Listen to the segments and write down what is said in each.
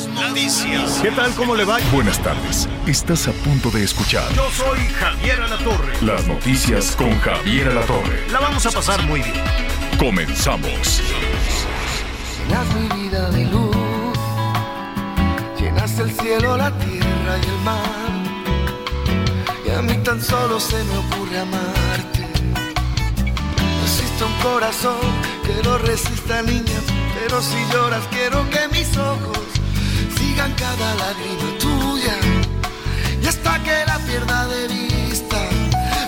Las noticias. ¿Qué tal? ¿Cómo le va? Buenas tardes. Estás a punto de escuchar Yo soy Javier Alatorre. las noticias con Javier Alatorre. La vamos a pasar muy bien. Comenzamos. Llenas mi vida de luz, llenas el cielo, la tierra y el mar. Y a mí tan solo se me ocurre amarte. No existe un corazón que lo resista, niña, pero si lloras quiero que mis ojos cada lágrima tuya. Y hasta que la pierda de vista,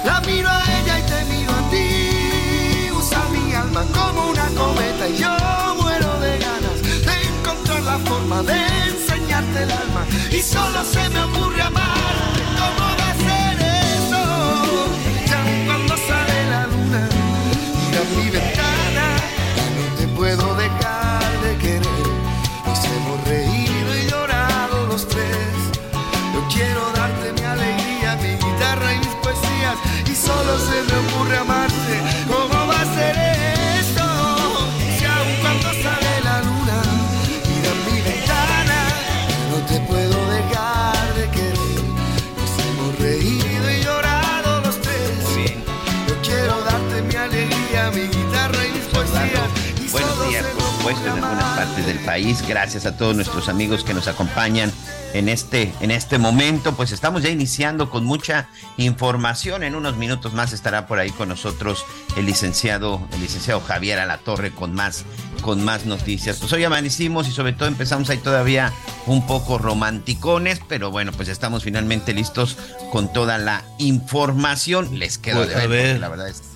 la miro a ella y te miro a ti. Usa mi alma como una cometa y yo muero de ganas de encontrar la forma de enseñarte el alma. Y solo se me ocurre amarte. Solo se me ocurre amarte. Supuesto, en algunas partes del país. Gracias a todos nuestros amigos que nos acompañan en este, en este momento. Pues estamos ya iniciando con mucha información. En unos minutos más estará por ahí con nosotros el licenciado, el licenciado Javier Alatorre con más, con más noticias. Pues hoy amanecimos y sobre todo empezamos ahí todavía un poco romanticones, pero bueno, pues estamos finalmente listos con toda la información. Les quedo Pues, de a ver, porque ver. la verdad es.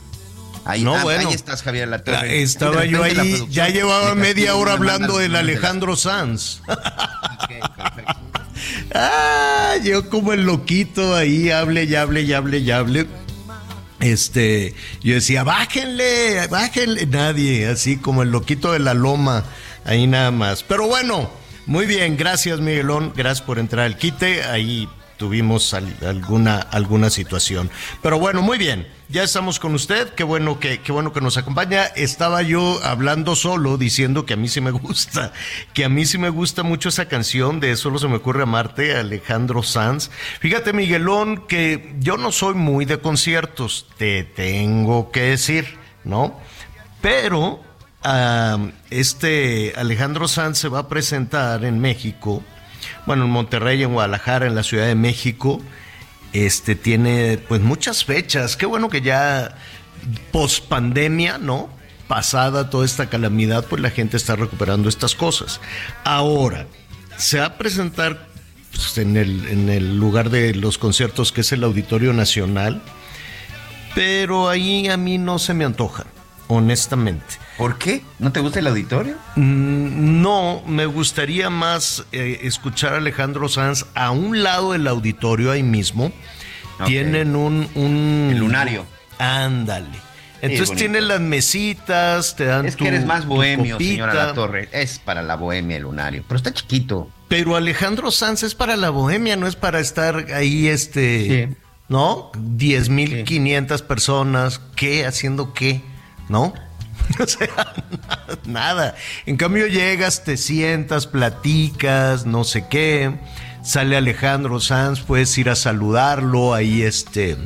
Ahí, No, ah, bueno. ahí estás, Javier La-. Estaba yo ahí, ya llevaba me media hora hablando del Alejandro Sanz. Perfecto. Ah, yo como el loquito ahí, hable y hable y hable y hable. Este, yo decía, bájenle, bájenle. Nadie, así como el loquito de la loma, ahí nada más. Pero bueno, muy bien, gracias Miguelón, gracias por entrar al quite. Ahí tuvimos al- alguna, alguna situación. Pero bueno, muy bien, ya estamos con usted, qué bueno que, qué bueno que nos acompaña. Estaba yo hablando solo, diciendo que a mí sí me gusta, que a mí sí me gusta mucho esa canción de Solo se me ocurre amarte, Alejandro Sanz. Fíjate, Miguelón, que yo no soy muy de conciertos, te tengo que decir, ¿no? Pero ah, este Alejandro Sanz se va a presentar en México, bueno, en Monterrey, en Guadalajara, en la Ciudad de México. Este tiene pues muchas fechas. Qué bueno que ya post pandemia, ¿no? Pasada toda esta calamidad, pues la gente está recuperando estas cosas. Ahora, se va a presentar pues, en, el, en el lugar de los conciertos que es el Auditorio Nacional, pero ahí a mí no se me antoja, honestamente. ¿Por qué? ¿No te gusta el auditorio? Mm, No, me gustaría más eh, escuchar a Alejandro Sanz a un lado del auditorio ahí mismo. Tienen un, un... El lunario. Ándale. Entonces tienen las mesitas, te dan Es tu- que eres más bohemio, señora La Torre. Es para la bohemia el lunario. Pero está chiquito. Pero Alejandro Sanz es para la bohemia, no es para estar ahí, este, Sí. ¿no? 10 mil 500 personas, ¿qué? ¿Haciendo qué? ¿No? O sea, nada. En cambio llegas, te sientas, platicas, no sé qué. Sale Alejandro Sanz, puedes ir a saludarlo, ahí este...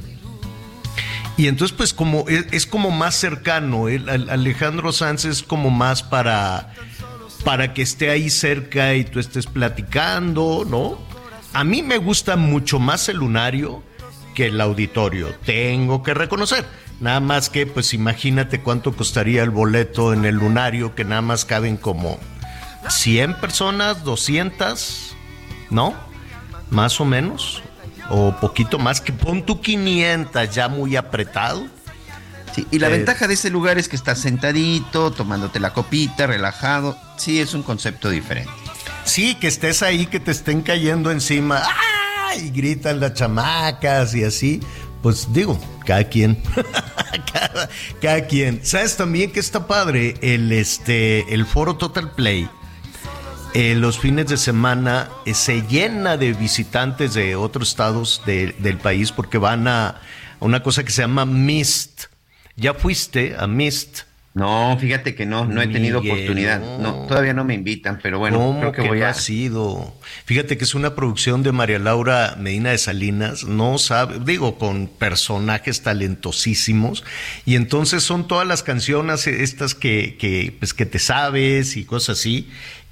Y entonces, pues, como es, es como más cercano, Alejandro Sanz es como más para, para que esté ahí cerca y tú estés platicando, ¿no? A mí me gusta mucho más el lunario que el auditorio, tengo que reconocer. Nada más que, pues, imagínate cuánto costaría el boleto en el lunario, que nada más caben como 100 personas, 200, ¿no? Más o menos. O poquito más que pon tu 500 ya muy apretado. Sí, y la Eh, ventaja de ese lugar es que estás sentadito, tomándote la copita, relajado. Sí, es un concepto diferente. Sí, que estés ahí, que te estén cayendo encima. ¡Ah! Y gritan las chamacas y así. Pues digo, cada quien. cada, quien. ¿Sabes también que está padre? El, este, el foro Total Play. eh, los fines de semana eh, se llena de visitantes de otros estados de- del país porque van a una cosa que se llama Mist. ¿Ya fuiste a Mist? No, fíjate que no, no he tenido Miguel, oportunidad. no. No, todavía no me invitan, pero bueno, ¿Cómo creo que, que voy no a. ha sido? Fíjate que es una producción de María Laura Medina de Salinas, no sabe, digo, con personajes talentosísimos, y entonces son todas las canciones estas que, que, pues, que te sabes y cosas así,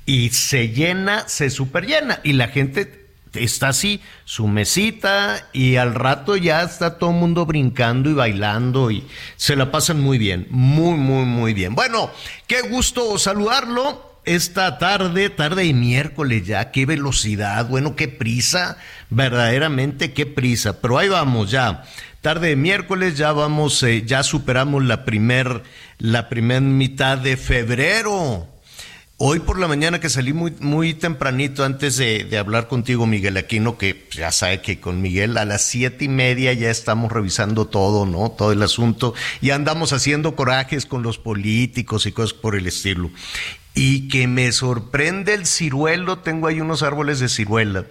y se llena, se super llena, y la gente está así, su mesita, y al rato ya está todo el mundo brincando y bailando, y se la pasan muy bien, muy, muy, muy bien. Bueno, qué gusto saludarlo esta tarde, tarde de miércoles ya, qué velocidad, bueno, qué prisa, verdaderamente qué prisa, pero ahí vamos ya. Tarde de miércoles ya vamos, eh, ya superamos la primer, la primer mitad de febrero. Hoy por la mañana que salí muy, muy tempranito antes de, hablar contigo, Miguel Aquino, que ya sabe que con Miguel a las siete y media ya estamos revisando todo, ¿no? Todo el asunto. Y andamos haciendo corajes con los políticos y cosas por el estilo. Y que me sorprende el ciruelo, tengo ahí unos árboles de ciruela.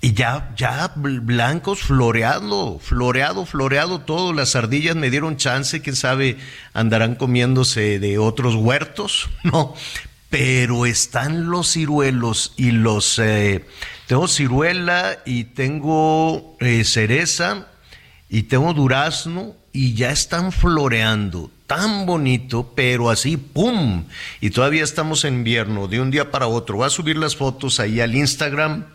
Y ya, ya bl- blancos, floreado, floreado, floreado todo. Las ardillas me dieron chance, quién sabe, andarán comiéndose de otros huertos, ¿no? Pero están los ciruelos y los... eh, tengo ciruela y tengo eh, cereza y tengo durazno y ya están floreando. Tan bonito, pero así, ¡pum! Y todavía estamos en invierno, de un día para otro. Voy a subir las fotos ahí al Instagram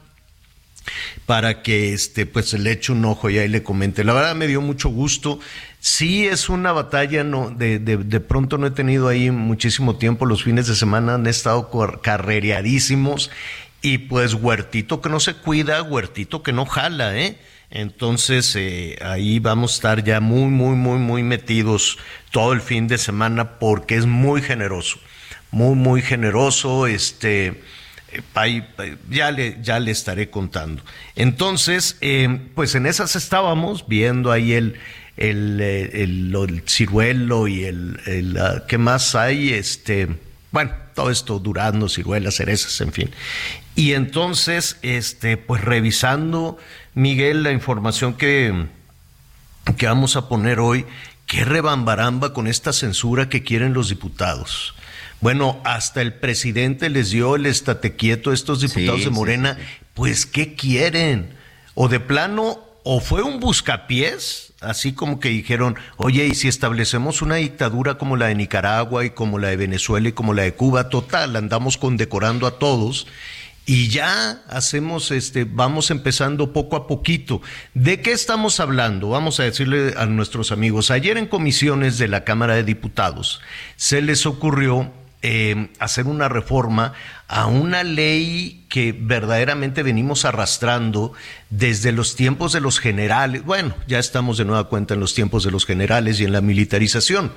para que este pues le eche un ojo y ahí le comente. La verdad me dio mucho gusto. Sí es una batalla, no, de, de, de pronto no he tenido ahí muchísimo tiempo. Los fines de semana han estado carrereadísimos. Y pues huertito que no se cuida, huertito que no jala, ¿eh? Entonces eh, ahí vamos a estar ya muy, muy, muy, muy metidos todo el fin de semana porque es muy generoso, muy, muy generoso. Este, eh, eh, ya, le, ya le estaré contando. Entonces, pues en esas estábamos viendo ahí el, el, eh, el, lo- el ciruelo y el, el, ah, ¿qué más hay? Este, bueno, todo esto, duraznos, ciruelas, cerezas, en fin. Y entonces, este, pues revisando, Miguel, la información que, que vamos a poner hoy, qué rebambaramba con esta censura que quieren los diputados. Bueno, hasta el presidente les dio el estate quieto a estos diputados Sí, de Morena. sí, sí. Pues, ¿qué quieren? O de plano, o fue un buscapiés, así como que dijeron, oye, y si establecemos una dictadura como la de Nicaragua y como la de Venezuela y como la de Cuba, total, andamos condecorando a todos. Y ya hacemos, este, vamos empezando poco a poquito. ¿De qué estamos hablando? Vamos a decirle a nuestros amigos. Ayer en comisiones de la Cámara de Diputados se les ocurrió eh, hacer una reforma a una ley que verdaderamente venimos arrastrando desde los tiempos de los generales. Bueno, ya estamos de nueva cuenta en los tiempos de los generales y en la militarización,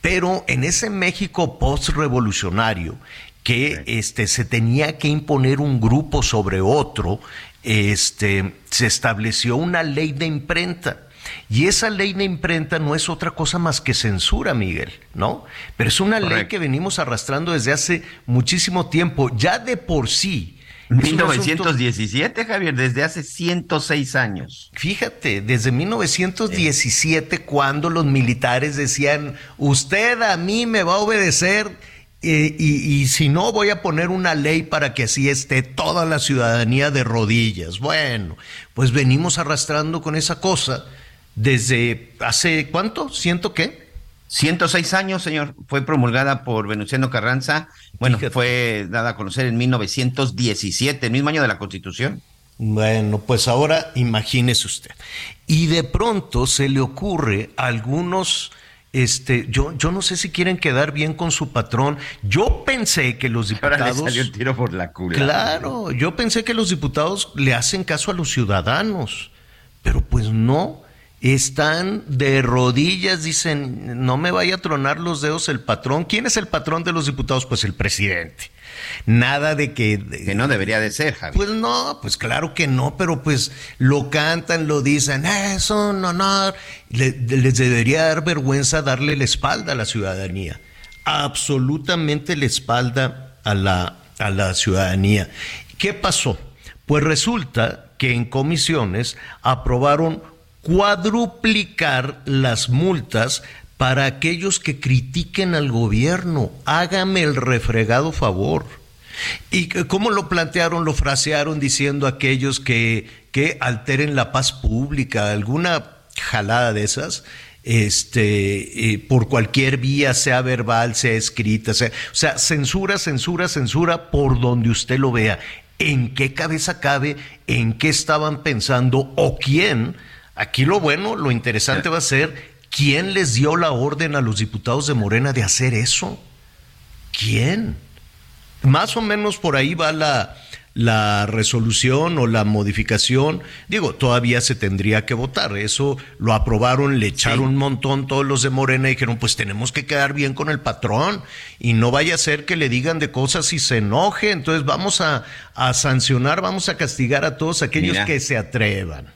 pero en ese México postrevolucionario que este, se tenía que imponer un grupo sobre otro, este, se estableció una ley de imprenta. Y esa ley de imprenta no es otra cosa más que censura, Miguel, ¿no? Pero es una ley que venimos arrastrando desde hace muchísimo tiempo, ya de por sí. es un asunto- 1917, Javier, desde hace 106 años. Fíjate, desde 1917, cuando los militares decían, usted a mí me va a obedecer eh, y, y si no voy a poner una ley para que así esté toda la ciudadanía de rodillas. Bueno, pues venimos arrastrando con esa cosa desde hace, ¿cuánto? ¿Ciento qué? 106 años, señor. Fue promulgada por Venustiano Carranza. Bueno, Fíjate. fue dada a conocer en 1917, el mismo año de la Constitución. Bueno, pues ahora imagínese usted. Y de pronto se le ocurre a algunos, este, yo, yo no sé si quieren quedar bien con su patrón. Yo pensé que los Ahora le diputados. salió el tiro por la culata. Claro, yo pensé que los diputados le hacen caso a los ciudadanos, pero pues no. Están de rodillas, dicen, no me vaya a tronar los dedos el patrón. ¿Quién es el patrón de los diputados? Pues el presidente. Nada de que... Que no debería de ser, Javier. Pues no, pues claro que no, pero pues lo cantan, lo dicen, es un honor. les debería dar vergüenza darle la espalda a la ciudadanía. Absolutamente la espalda a la, a la ciudadanía. ¿Qué pasó? Pues resulta que en comisiones aprobaron cuadruplicar las multas para aquellos que critiquen al gobierno. Hágame el refregado favor. ¿Y cómo lo plantearon, lo frasearon diciendo aquellos que, que alteren la paz pública, alguna jalada de esas? este, eh, por cualquier vía, sea verbal, sea escrita, sea, o sea, censura, censura, censura por donde usted lo vea. ¿En qué cabeza cabe? ¿En qué estaban pensando? ¿O quién? Aquí lo bueno, lo interesante va a ser quién les dio la orden a los diputados de Morena de hacer eso. ¿Quién? Más o menos por ahí va la, la resolución o la modificación, digo, todavía se tendría que votar. Eso lo aprobaron, le echaron un montón todos los de Morena y dijeron, pues tenemos que quedar bien con el patrón y no vaya a ser que le digan de cosas y se enoje. Entonces vamos a, sancionar, vamos a castigar a todos aquellos que se atrevan.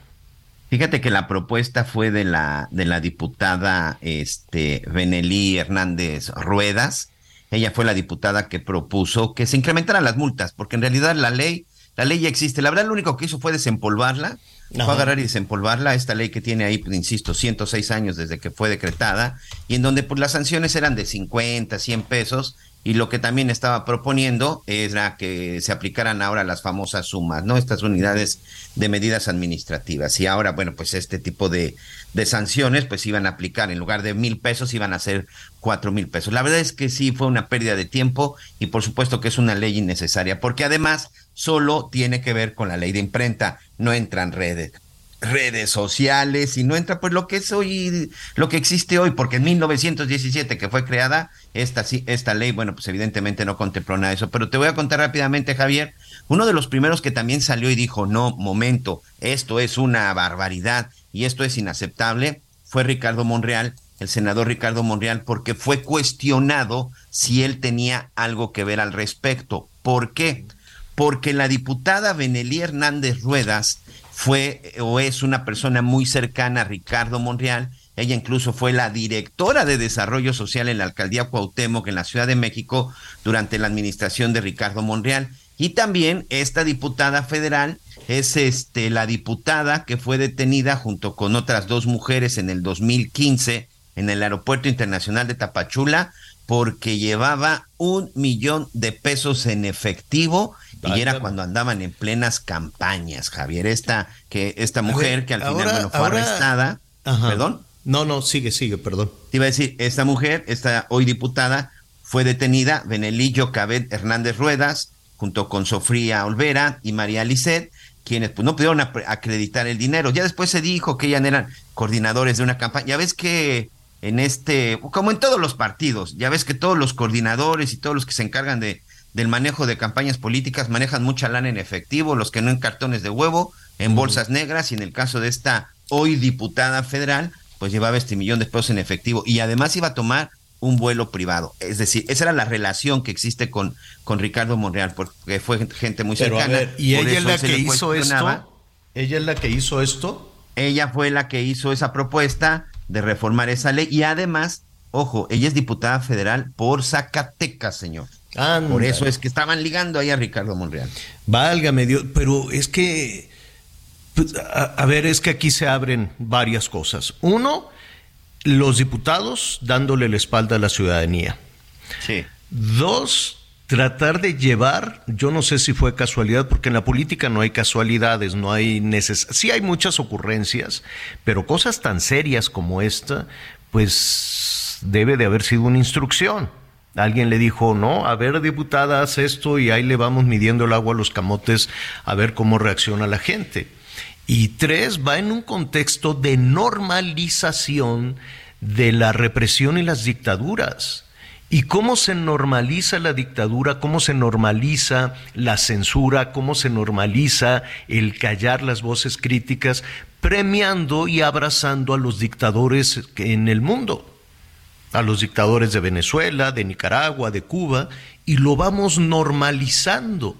Fíjate que la propuesta fue de la, de la diputada este, Benelí Hernández Ruedas. Ella fue la diputada que propuso que se incrementaran las multas, porque en realidad la ley, la ley ya existe. La verdad, lo único que hizo fue desempolvarla, fue agarrar y desempolvarla, esta ley que tiene ahí, pues, insisto, 106 años desde que fue decretada, y en donde pues las sanciones eran de 50, 100 pesos, y lo que también estaba proponiendo era que se aplicaran ahora las famosas sumas, ¿no? Estas unidades de medidas administrativas. Y ahora, bueno, pues este tipo de, de sanciones, pues iban a aplicar, en lugar de mil pesos, iban a ser cuatro mil pesos. La verdad es que sí fue una pérdida de tiempo y por supuesto que es una ley innecesaria, porque además solo tiene que ver con la ley de imprenta, no entran redes redes sociales y no entra pues lo que es hoy, lo que existe hoy, porque en 1917 que fue creada esta, esta ley, bueno, pues evidentemente no contempló nada de eso, pero te voy a contar rápidamente, Javier, uno de los primeros que también salió y dijo, no, momento, esto es una barbaridad y esto es inaceptable, fue Ricardo Monreal, el senador Ricardo Monreal, porque fue cuestionado si él tenía algo que ver al respecto. ¿Por qué? Porque la diputada Benelí Hernández Ruedas fue o es una persona muy cercana a Ricardo Monreal. Ella incluso fue la directora de Desarrollo Social en la alcaldía Cuauhtémoc en la Ciudad de México durante la administración de Ricardo Monreal. Y también esta diputada federal es este la diputada que fue detenida junto con otras dos mujeres en el 2015 en el Aeropuerto Internacional de Tapachula porque llevaba un millón de pesos en efectivo y era cuando andaban en plenas campañas, Javier. Esta, que, esta mujer que al final fue arrestada. ¿Perdón? No, no, sigue, sigue, perdón. Te iba a decir, esta mujer, esta hoy diputada, fue detenida, Benelillo Cabet Hernández Ruedas, junto con Sofía Olvera y María Lisset, quienes pues, no pudieron acreditar el dinero. Ya después se dijo que ellas eran coordinadores de una campaña. Ya ves que en este, como en todos los partidos, ya ves que todos los coordinadores y todos los que se encargan de, del manejo de campañas políticas manejan mucha lana en efectivo, los que no en cartones de huevo, en bolsas negras y en el caso de esta hoy diputada federal, pues llevaba este millón de pesos en efectivo y además iba a tomar un vuelo privado. Es decir, esa era la relación que existe con, con Ricardo Monreal, porque fue gente muy cercana. ¿Y ella es la que hizo esto? ¿Ella es la que hizo esto? Ella fue la que hizo esa propuesta de reformar esa ley y además, ojo, ella es diputada federal por Zacatecas, señor. Por eso es que estaban ligando ahí a Ricardo Monreal. Válgame Dios, pero es que, pues, a, ver, es que aquí se abren varias cosas. Uno, los diputados dándole la espalda a la ciudadanía. Sí. Dos, tratar de llevar, yo no sé si fue casualidad, porque en la política no hay casualidades, no hay neces sí hay muchas ocurrencias, pero cosas tan serias como esta, pues debe de haber sido una instrucción. Alguien le dijo, no, a ver, diputada, haz esto y ahí le vamos midiendo el agua a los camotes a ver cómo reacciona la gente. Y tres, va en un contexto de normalización de la represión y las dictaduras. ¿Y cómo se normaliza la dictadura? ¿Cómo se normaliza la censura? ¿Cómo se normaliza el callar las voces críticas? premiando y abrazando a los dictadores en el mundo, a los dictadores de Venezuela, de Nicaragua, de Cuba, y lo vamos normalizando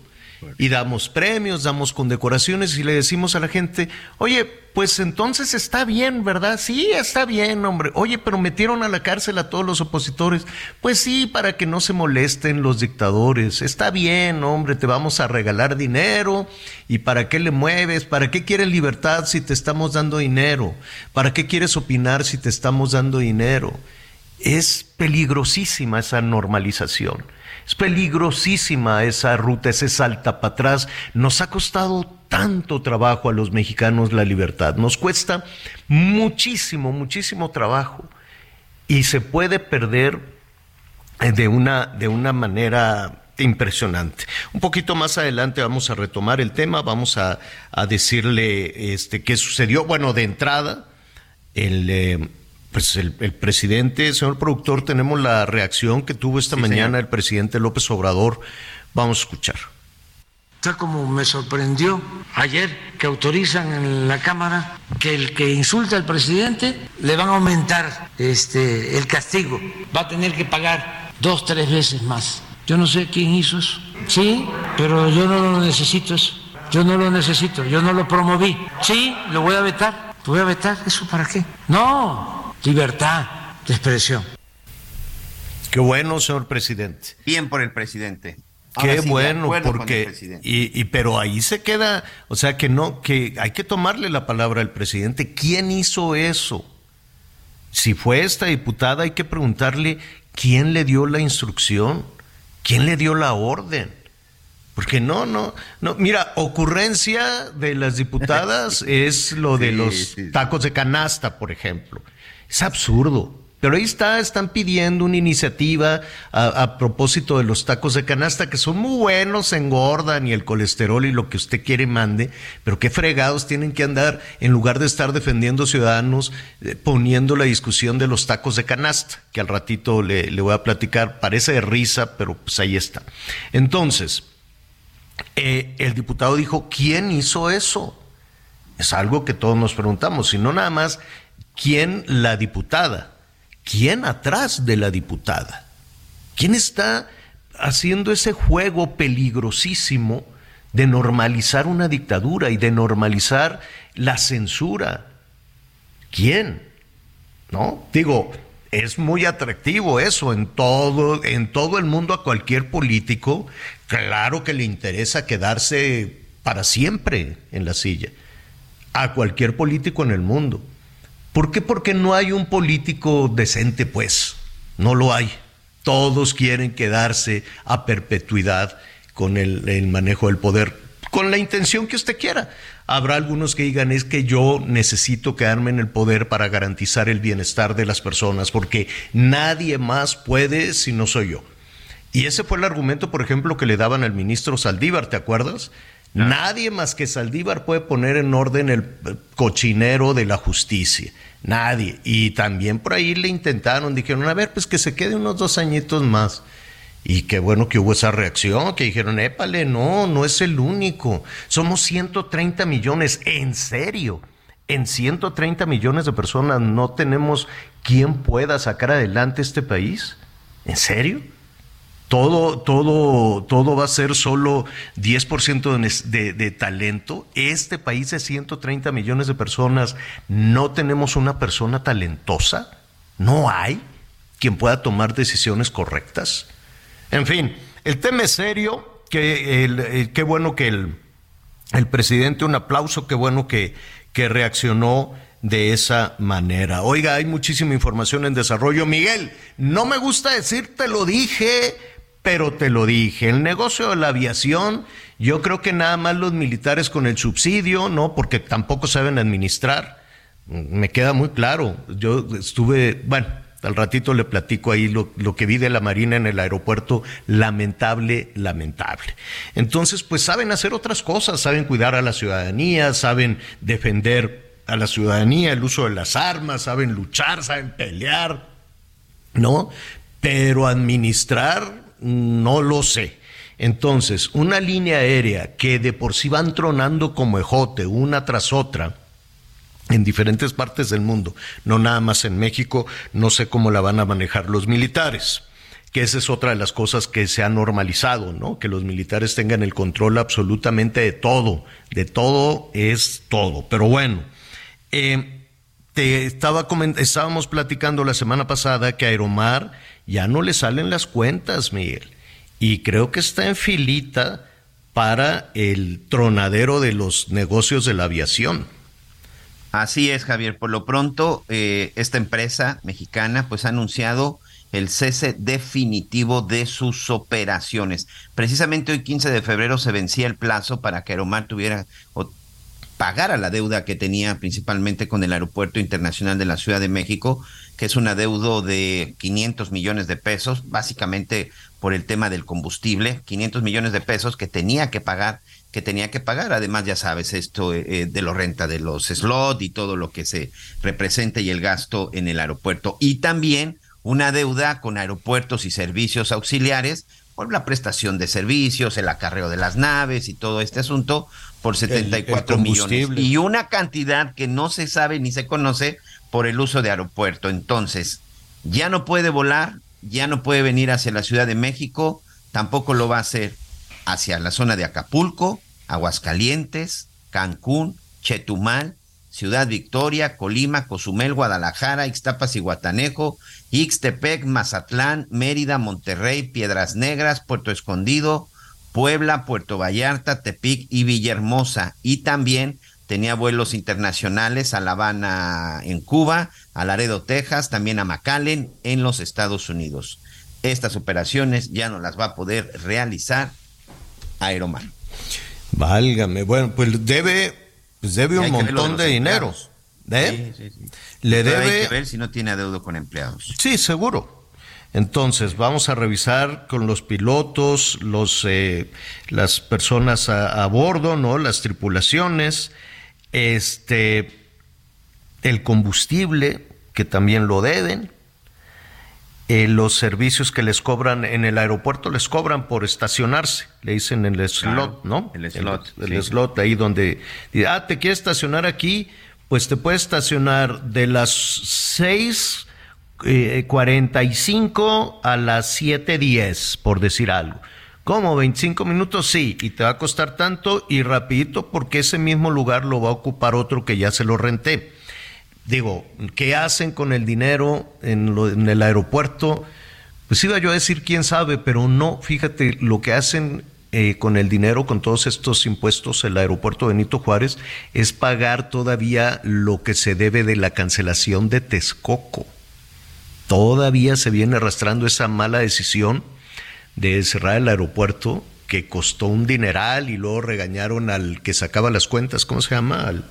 y damos premios, damos condecoraciones y le decimos a la gente, oye, pues entonces está bien, ¿verdad? Sí, está bien, hombre. Oye, pero metieron a la cárcel a todos los opositores. Pues sí, para que no se molesten los dictadores. Está bien, hombre, te vamos a regalar dinero. ¿Y para qué le mueves? ¿Para qué quieres libertad si te estamos dando dinero? ¿Para qué quieres opinar si te estamos dando dinero? Es peligrosísima esa normalización. Es peligrosísima esa ruta, ese salta para atrás. Nos ha costado tanto trabajo a los mexicanos la libertad. Nos cuesta muchísimo, muchísimo trabajo. Y se puede perder eh, de una, de una manera impresionante. Un poquito más adelante vamos a retomar el tema, vamos a, decirle este, qué sucedió. Bueno, de entrada, el... Eh, pues el, presidente, señor productor, tenemos la reacción que tuvo esta mañana el presidente López Obrador. Vamos a escuchar. Está como me sorprendió ayer que autorizan en la Cámara que el que insulta al presidente le van a aumentar este, el castigo. Va a tener que pagar dos, tres veces más. Yo no sé quién hizo eso. Sí, pero yo no lo necesito eso. Yo no lo necesito, yo no lo promoví. Sí, lo voy a vetar. ¿Lo voy a vetar? ¿Eso para qué? No, libertad de expresión. Qué bueno, señor presidente. Bien por el presidente. Qué bueno, porque y, y, pero ahí se queda, o sea que no, que hay que tomarle la palabra al presidente. ¿Quién hizo eso? Si fue esta diputada, hay que preguntarle quién le dio la instrucción, quién le dio la orden. Porque no, no, no. Mira, ocurrencia de las diputadas es lo de los tacos de canasta, por ejemplo. Es absurdo. Pero ahí está, están pidiendo una iniciativa a, propósito de los tacos de canasta, que son muy buenos, engordan y el colesterol y lo que usted quiere mande, pero qué fregados tienen que andar en lugar de estar defendiendo ciudadanos, eh, poniendo la discusión de los tacos de canasta, que al ratito le, voy a platicar, parece de risa, pero pues ahí está. Entonces, eh, el diputado dijo, ¿quién hizo eso? Es algo que todos nos preguntamos, y no nada más ¿Quién la diputada? ¿Quién atrás de la diputada? ¿Quién está haciendo ese juego peligrosísimo de normalizar una dictadura y de normalizar la censura? ¿Quién? ¿No? Digo, es muy atractivo eso en todo en todo el mundo a cualquier político, claro que le interesa quedarse para siempre en la silla. A cualquier político en el mundo. ¿Por qué? Porque no hay un político decente, pues. No lo hay. Todos quieren quedarse a perpetuidad con el, manejo del poder, con la intención que usted quiera. Habrá algunos que digan es que yo necesito quedarme en el poder para garantizar el bienestar de las personas, porque nadie más puede si no soy yo. Y ese fue el argumento, por ejemplo, que le daban al ministro Saldívar, ¿te acuerdas? Nadie más que Saldívar puede poner en orden el cochinero de la justicia. Nadie. Y también por ahí le intentaron, dijeron, a ver, pues que se quede unos dos añitos más. Y qué bueno que hubo esa reacción, que dijeron, épale, no, no es el único. Somos 130 millones, en serio. En 130 millones de personas no tenemos quien pueda sacar adelante este país. ¿En serio? Todo, todo, todo va a ser solo 10% de, de, talento. Este país de 130 millones de personas, no tenemos una persona talentosa. No hay quien pueda tomar decisiones correctas. En fin, el tema es serio. Que el, qué bueno que el, el presidente, un aplauso, qué bueno que, que reaccionó de esa manera. Oiga, hay muchísima información en desarrollo. Miguel, no me gusta decirte lo dije pero te lo dije, el negocio de la aviación, yo creo que nada más los militares con el subsidio, ¿no? Porque tampoco saben administrar. Me queda muy claro. Yo estuve, bueno, al ratito le platico ahí lo, que vi de la Marina en el aeropuerto, lamentable, lamentable. Entonces, pues saben hacer otras cosas, saben cuidar a la ciudadanía, saben defender a la ciudadanía, el uso de las armas, saben luchar, saben pelear, ¿no? Pero administrar no lo sé. Entonces, una línea aérea que de por sí van tronando como ejote una tras otra, en diferentes partes del mundo, no nada más en México, no sé cómo la van a manejar los militares que esa es otra de las cosas que se ha normalizado, ¿no? Que los militares tengan el control absolutamente de todo, de todo es todo. Pero bueno, eh, te estaba estábamos platicando la semana pasada que Aeromar ya no le salen las cuentas, Miguel, y creo que está en filita para el tronadero de los negocios de la aviación. Así es, Javier. Por lo pronto, eh, esta empresa mexicana pues ha anunciado el cese definitivo de sus operaciones. Precisamente hoy 15 de febrero se vencía el plazo para que Aeromar tuviera o pagara la deuda que tenía principalmente con el Aeropuerto Internacional de la Ciudad de México, que es un adeudo de 500 millones de pesos, básicamente por el tema del combustible, 500 millones de pesos que tenía que pagar que tenía que pagar. Además, ya sabes, esto eh, eh, de la renta de los slot y todo lo que se representa y el gasto en el aeropuerto. Y también una deuda con aeropuertos y servicios auxiliares por la prestación de servicios, el acarreo de las naves y todo este asunto por 74 millones. Y una cantidad que no se sabe ni se conoce por el uso de aeropuerto. Entonces, ya no puede volar, ya no puede venir hacia la Ciudad de México, tampoco lo va a hacer hacia la zona de Acapulco, Aguascalientes, Cancún, Chetumal, Ciudad Victoria, Colima, Cozumel, Guadalajara, Ixtapas y Guatanejo, Ixtepec, Mazatlán, Mérida, Monterrey, Piedras Negras, Puerto Escondido, Puebla, Puerto Vallarta, Tepic y Villahermosa. Y también tenía vuelos internacionales a La Habana en Cuba, a Laredo, Texas, también a McAllen en los Estados Unidos. Estas operaciones ya no las va a poder realizar Aeromar. Válgame, bueno, pues debe, pues debe un montón de, dinero. ¿Eh? Sí, sí, sí. Le debe. Hay que ver si no tiene adeudo con empleados. Sí, seguro. Entonces, vamos a revisar con los pilotos, los, eh, las personas a, a, bordo, ¿no? Las tripulaciones, este, el combustible, que también lo deben, eh, los servicios que les cobran en el aeropuerto les cobran por estacionarse, le dicen el slot, ¿no? El slot. El, slot, ahí donde, ah, te quieres estacionar aquí, pues te puedes estacionar de las 6.45 eh, a las 7.10, por decir algo. ¿Cómo? ¿25 minutos? Sí, y te va a costar tanto y rapidito porque ese mismo lugar lo va a ocupar otro que ya se lo renté digo, ¿qué hacen con el dinero en, el aeropuerto? Pues iba yo a decir quién sabe, pero no, fíjate, lo que hacen eh, con el dinero, con todos estos impuestos, el aeropuerto Benito Juárez, es pagar todavía lo que se debe de la cancelación de Texcoco. Todavía se viene arrastrando esa mala decisión de cerrar el aeropuerto que costó un dineral y luego regañaron al que sacaba las cuentas, ¿cómo se llama? Al,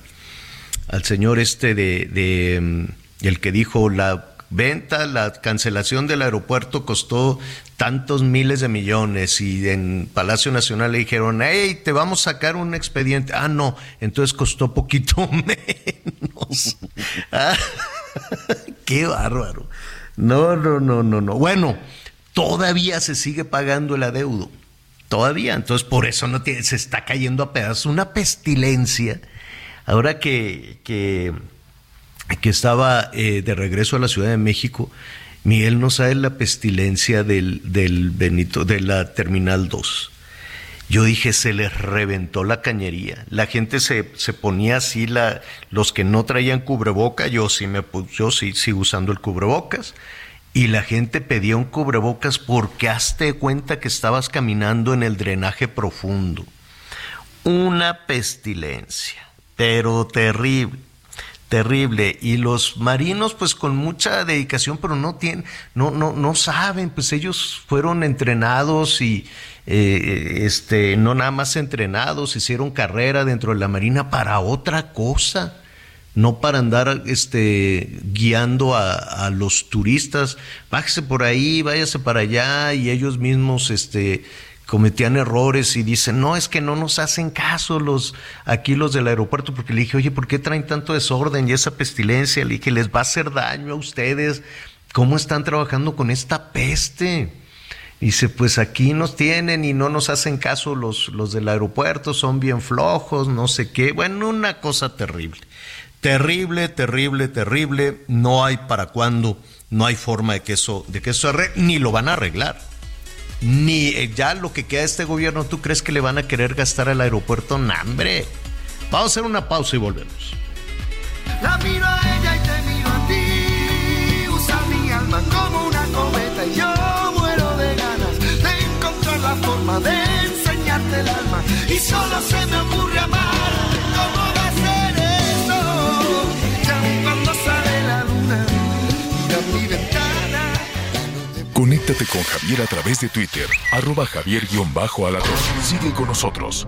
al señor este de, de mm, el que dijo la venta, la cancelación del aeropuerto costó tantos miles de millones y en Palacio Nacional le dijeron, hey, te vamos a sacar un expediente. Ah, no, entonces costó poquito menos. Ah, qué bárbaro. No, no, no, no, no. Bueno, todavía se sigue pagando el adeudo. Todavía. Entonces, por eso no tiene, se está cayendo a pedazos. Una pestilencia Ahora que, que, estaba eh, de regreso a la Ciudad de México, Miguel no sabe la pestilencia del, del Benito, de la Terminal 2. Yo dije, se les reventó la cañería. La gente se, se ponía así, la, los que no traían cubreboca, yo sí me yo sí sigo usando el cubrebocas. Y la gente pedía un cubrebocas porque hazte cuenta que estabas caminando en el drenaje profundo. Una pestilencia pero terrible, terrible. Y los marinos, pues con mucha dedicación, pero no tienen, no, no, no saben, pues ellos fueron entrenados y eh, este, no nada más entrenados, hicieron carrera dentro de la marina para otra cosa no para andar este, guiando a, los turistas, bájese por ahí, váyase para allá y ellos mismos este, cometían errores y dicen, no, es que no nos hacen caso los aquí los del aeropuerto, porque le dije, oye, ¿por qué traen tanto desorden y esa pestilencia? Le dije, les va a hacer daño a ustedes, ¿cómo están trabajando con esta peste? Dice, pues aquí nos tienen y no nos hacen caso los, los del aeropuerto, son bien flojos, no sé qué. Bueno, una cosa terrible, Terrible, terrible, terrible. No hay para cuándo, no hay forma de que eso, de que eso arregle, ni lo van a arreglar. Ni eh, ya lo que queda de este gobierno, ¿tú crees que le van a querer gastar al aeropuerto? ¡Nambre! Vamos a hacer una pausa y volvemos. La miro a ella y te miro a ti. Usa mi alma como una cometa y yo muero de ganas de encontrar la forma de enseñarte el alma. Y solo se me ocurre amarte. Conéctate con Javier a través de Twitter, arroba javier-alatón. Sigue con nosotros.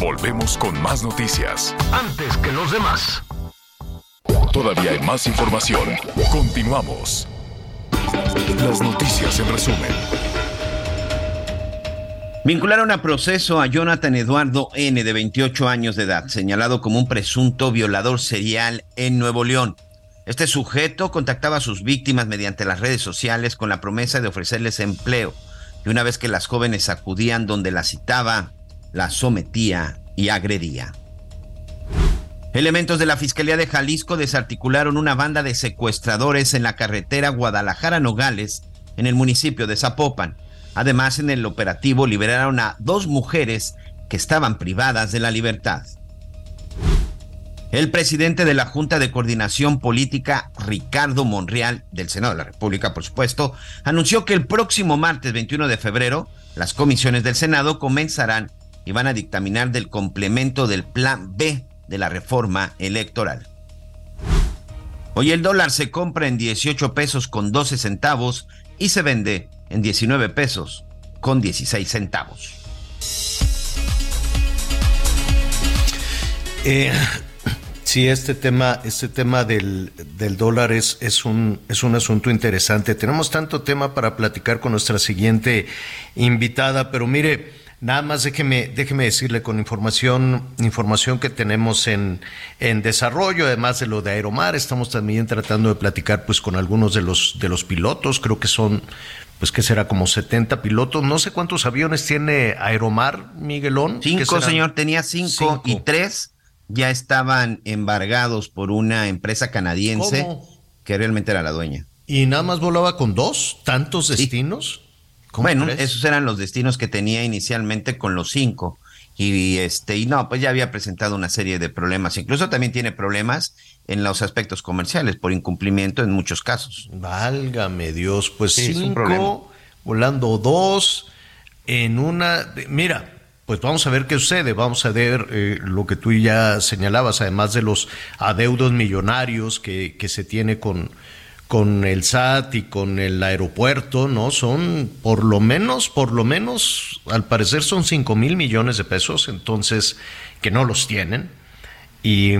Volvemos con más noticias. Antes que los demás. Todavía hay más información. Continuamos. Las noticias en resumen. Vincularon a proceso a Jonathan Eduardo N., de 28 años de edad, señalado como un presunto violador serial en Nuevo León. Este sujeto contactaba a sus víctimas mediante las redes sociales con la promesa de ofrecerles empleo. Y una vez que las jóvenes acudían donde la citaba, la sometía y agredía. Elementos de la Fiscalía de Jalisco desarticularon una banda de secuestradores en la carretera Guadalajara-Nogales, en el municipio de Zapopan. Además, en el operativo liberaron a dos mujeres que estaban privadas de la libertad. El presidente de la Junta de Coordinación Política, Ricardo Monreal, del Senado de la República, por supuesto, anunció que el próximo martes 21 de febrero las comisiones del Senado comenzarán y van a dictaminar del complemento del Plan B de la reforma electoral. Hoy el dólar se compra en 18 pesos con 12 centavos y se vende en 19 pesos con 16 centavos. Eh, sí, este tema, este tema del, del dólar es, es, un, es un asunto interesante. Tenemos tanto tema para platicar con nuestra siguiente invitada, pero mire, Nada más déjeme, déjeme decirle con información, información que tenemos en, en desarrollo, además de lo de Aeromar, estamos también tratando de platicar pues con algunos de los, de los pilotos, creo que son, pues que será como 70 pilotos, no sé cuántos aviones tiene Aeromar, Miguelón. Cinco, señor, tenía cinco, y tres ya estaban embargados por una empresa canadiense que realmente era la dueña. ¿Y nada más volaba con dos? ¿Tantos destinos? Bueno, esos eran los destinos que tenía inicialmente con los cinco. Y este, y no, pues ya había presentado una serie de problemas. Incluso también tiene problemas en los aspectos comerciales por incumplimiento en muchos casos. Válgame Dios, pues cinco, volando dos, en una. Mira, pues vamos a ver qué sucede, vamos a ver eh, lo que tú ya señalabas, además de los adeudos millonarios que, que se tiene con, con el SAT y con el aeropuerto, ¿no? Son por lo menos, por lo menos, al parecer son 5 mil millones de pesos, entonces, que no los tienen. Y,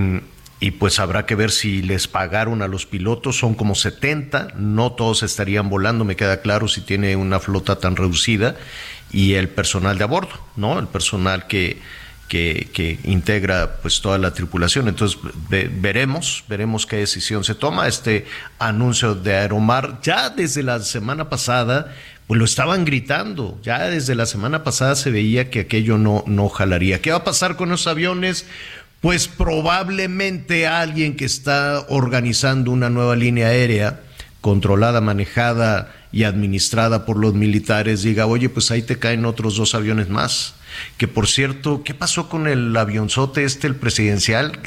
y, pues habrá que ver si les pagaron a los pilotos, son como 70, no todos estarían volando, me queda claro si tiene una flota tan reducida, y el personal de a bordo, ¿no? El personal que que, integra pues toda la tripulación. Entonces veremos, veremos qué decisión se toma. Este anuncio de Aeromar ya desde la semana pasada, pues lo estaban gritando. Ya desde la semana pasada se veía que aquello no, no jalaría. ¿Qué va a pasar con los aviones? Pues probablemente alguien que está organizando una nueva línea aérea controlada, manejada y administrada por los militares diga, oye, pues ahí te caen otros dos aviones más que por cierto, ¿qué pasó con el avionzote este, el presidencial?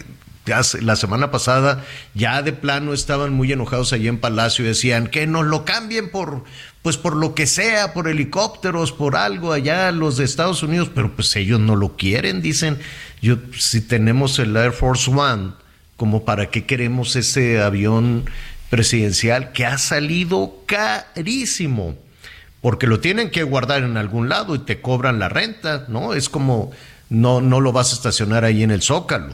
La semana pasada ya de plano estaban muy enojados allí en Palacio y decían que nos lo cambien por, pues por lo que sea, por helicópteros, por algo allá los de Estados Unidos, pero pues ellos no lo quieren, dicen, yo si tenemos el Air Force One, como para qué queremos ese avión presidencial que ha salido carísimo porque lo tienen que guardar en algún lado y te cobran la renta, ¿no? Es como no, no lo vas a estacionar ahí en el zócalo.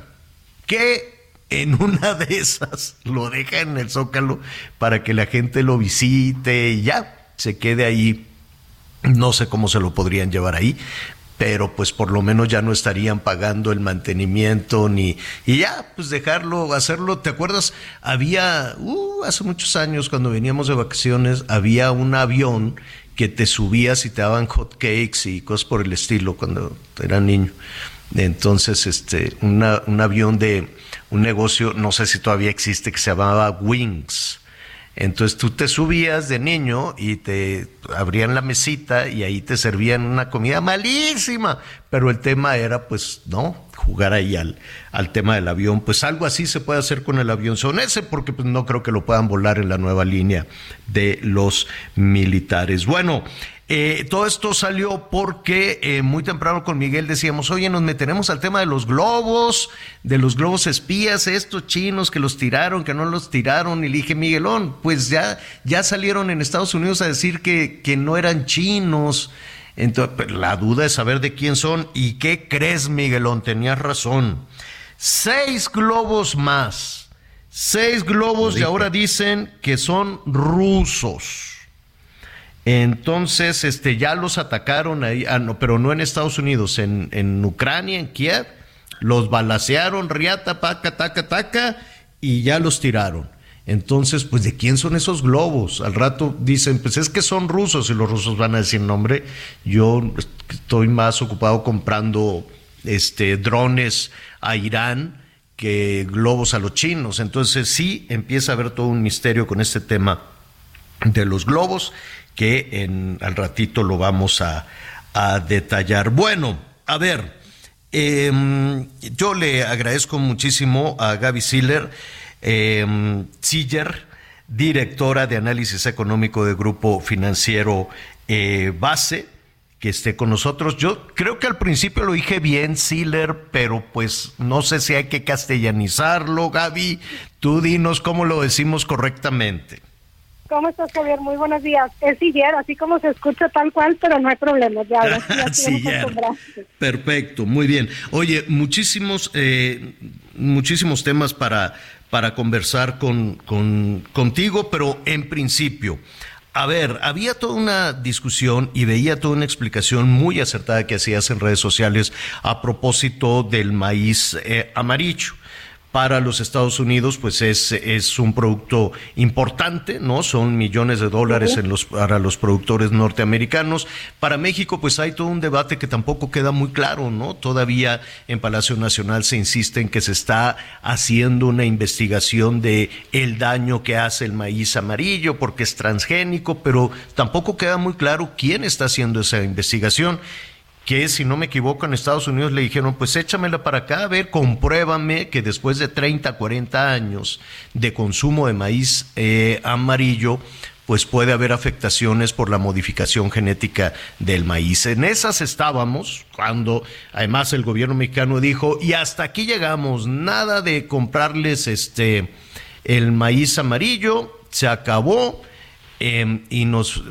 Que en una de esas lo deja en el zócalo para que la gente lo visite y ya se quede ahí. No sé cómo se lo podrían llevar ahí, pero pues por lo menos ya no estarían pagando el mantenimiento ni y ya pues dejarlo hacerlo te acuerdas había uh, hace muchos años cuando veníamos de vacaciones había un avión que te subías y te daban hot cakes y cosas por el estilo cuando era niño. Entonces, este, un avión de un negocio, no sé si todavía existe, que se llamaba Wings. Entonces tú te subías de niño y te abrían la mesita y ahí te servían una comida malísima, pero el tema era pues no jugar ahí al, al tema del avión, pues algo así se puede hacer con el avión. Son ese porque pues no creo que lo puedan volar en la nueva línea de los militares. Bueno, eh, todo esto salió porque eh, muy temprano con Miguel decíamos, oye, nos meteremos al tema de los globos, de los globos espías, estos chinos que los tiraron, que no los tiraron. Y le dije, Miguelón, pues ya, ya salieron en Estados Unidos a decir que, que no eran chinos. Entonces, la duda es saber de quién son. ¿Y qué crees, Miguelón? Tenías razón. Seis globos más. Seis globos y ahora dicen que son rusos. Entonces, este, ya los atacaron ahí, ah, no, pero no en Estados Unidos, en, en Ucrania, en Kiev, los balacearon, riata, paca, taca, taca, y ya los tiraron. Entonces, pues, ¿de quién son esos globos? Al rato dicen, pues es que son rusos, y los rusos van a decir, no, hombre, yo estoy más ocupado comprando este, drones a Irán que globos a los chinos. Entonces, sí empieza a haber todo un misterio con este tema de los globos que en, al ratito lo vamos a, detallar. Bueno, a ver, em, yo le agradezco muchísimo a Gaby Siller, eh, Siller, directora de análisis económico de Grupo Financiero eh, Base, que esté con nosotros. Yo creo que al principio lo dije bien, Siller, pero pues no sé si hay que castellanizarlo, Gaby. Tú dinos cómo lo decimos correctamente. ¿Cómo estás, Javier? Muy buenos días. Es Siller, así como se escucha tal cual, pero no hay problema. Ya, ya Perfecto, muy bien. Oye, muchísimos, eh, muchísimos temas para, para conversar con, con, contigo, pero en principio, a ver, había toda una discusión y veía toda una explicación muy acertada que hacías en redes sociales a propósito del maíz eh, amarillo para los Estados Unidos, pues es, es un producto importante, ¿no? Son millones de dólares en los, para los productores norteamericanos. Para México, pues hay todo un debate que tampoco queda muy claro, ¿no? Todavía en Palacio Nacional se insiste en que se está haciendo una investigación de el daño que hace el maíz amarillo porque es transgénico, pero tampoco queda muy claro quién está haciendo esa investigación que si no me equivoco en Estados Unidos le dijeron, pues échamela para acá, a ver, compruébame que después de 30, 40 años de consumo de maíz eh, amarillo, pues puede haber afectaciones por la modificación genética del maíz. En esas estábamos cuando además el gobierno mexicano dijo, y hasta aquí llegamos, nada de comprarles este el maíz amarillo, se acabó Em, y nos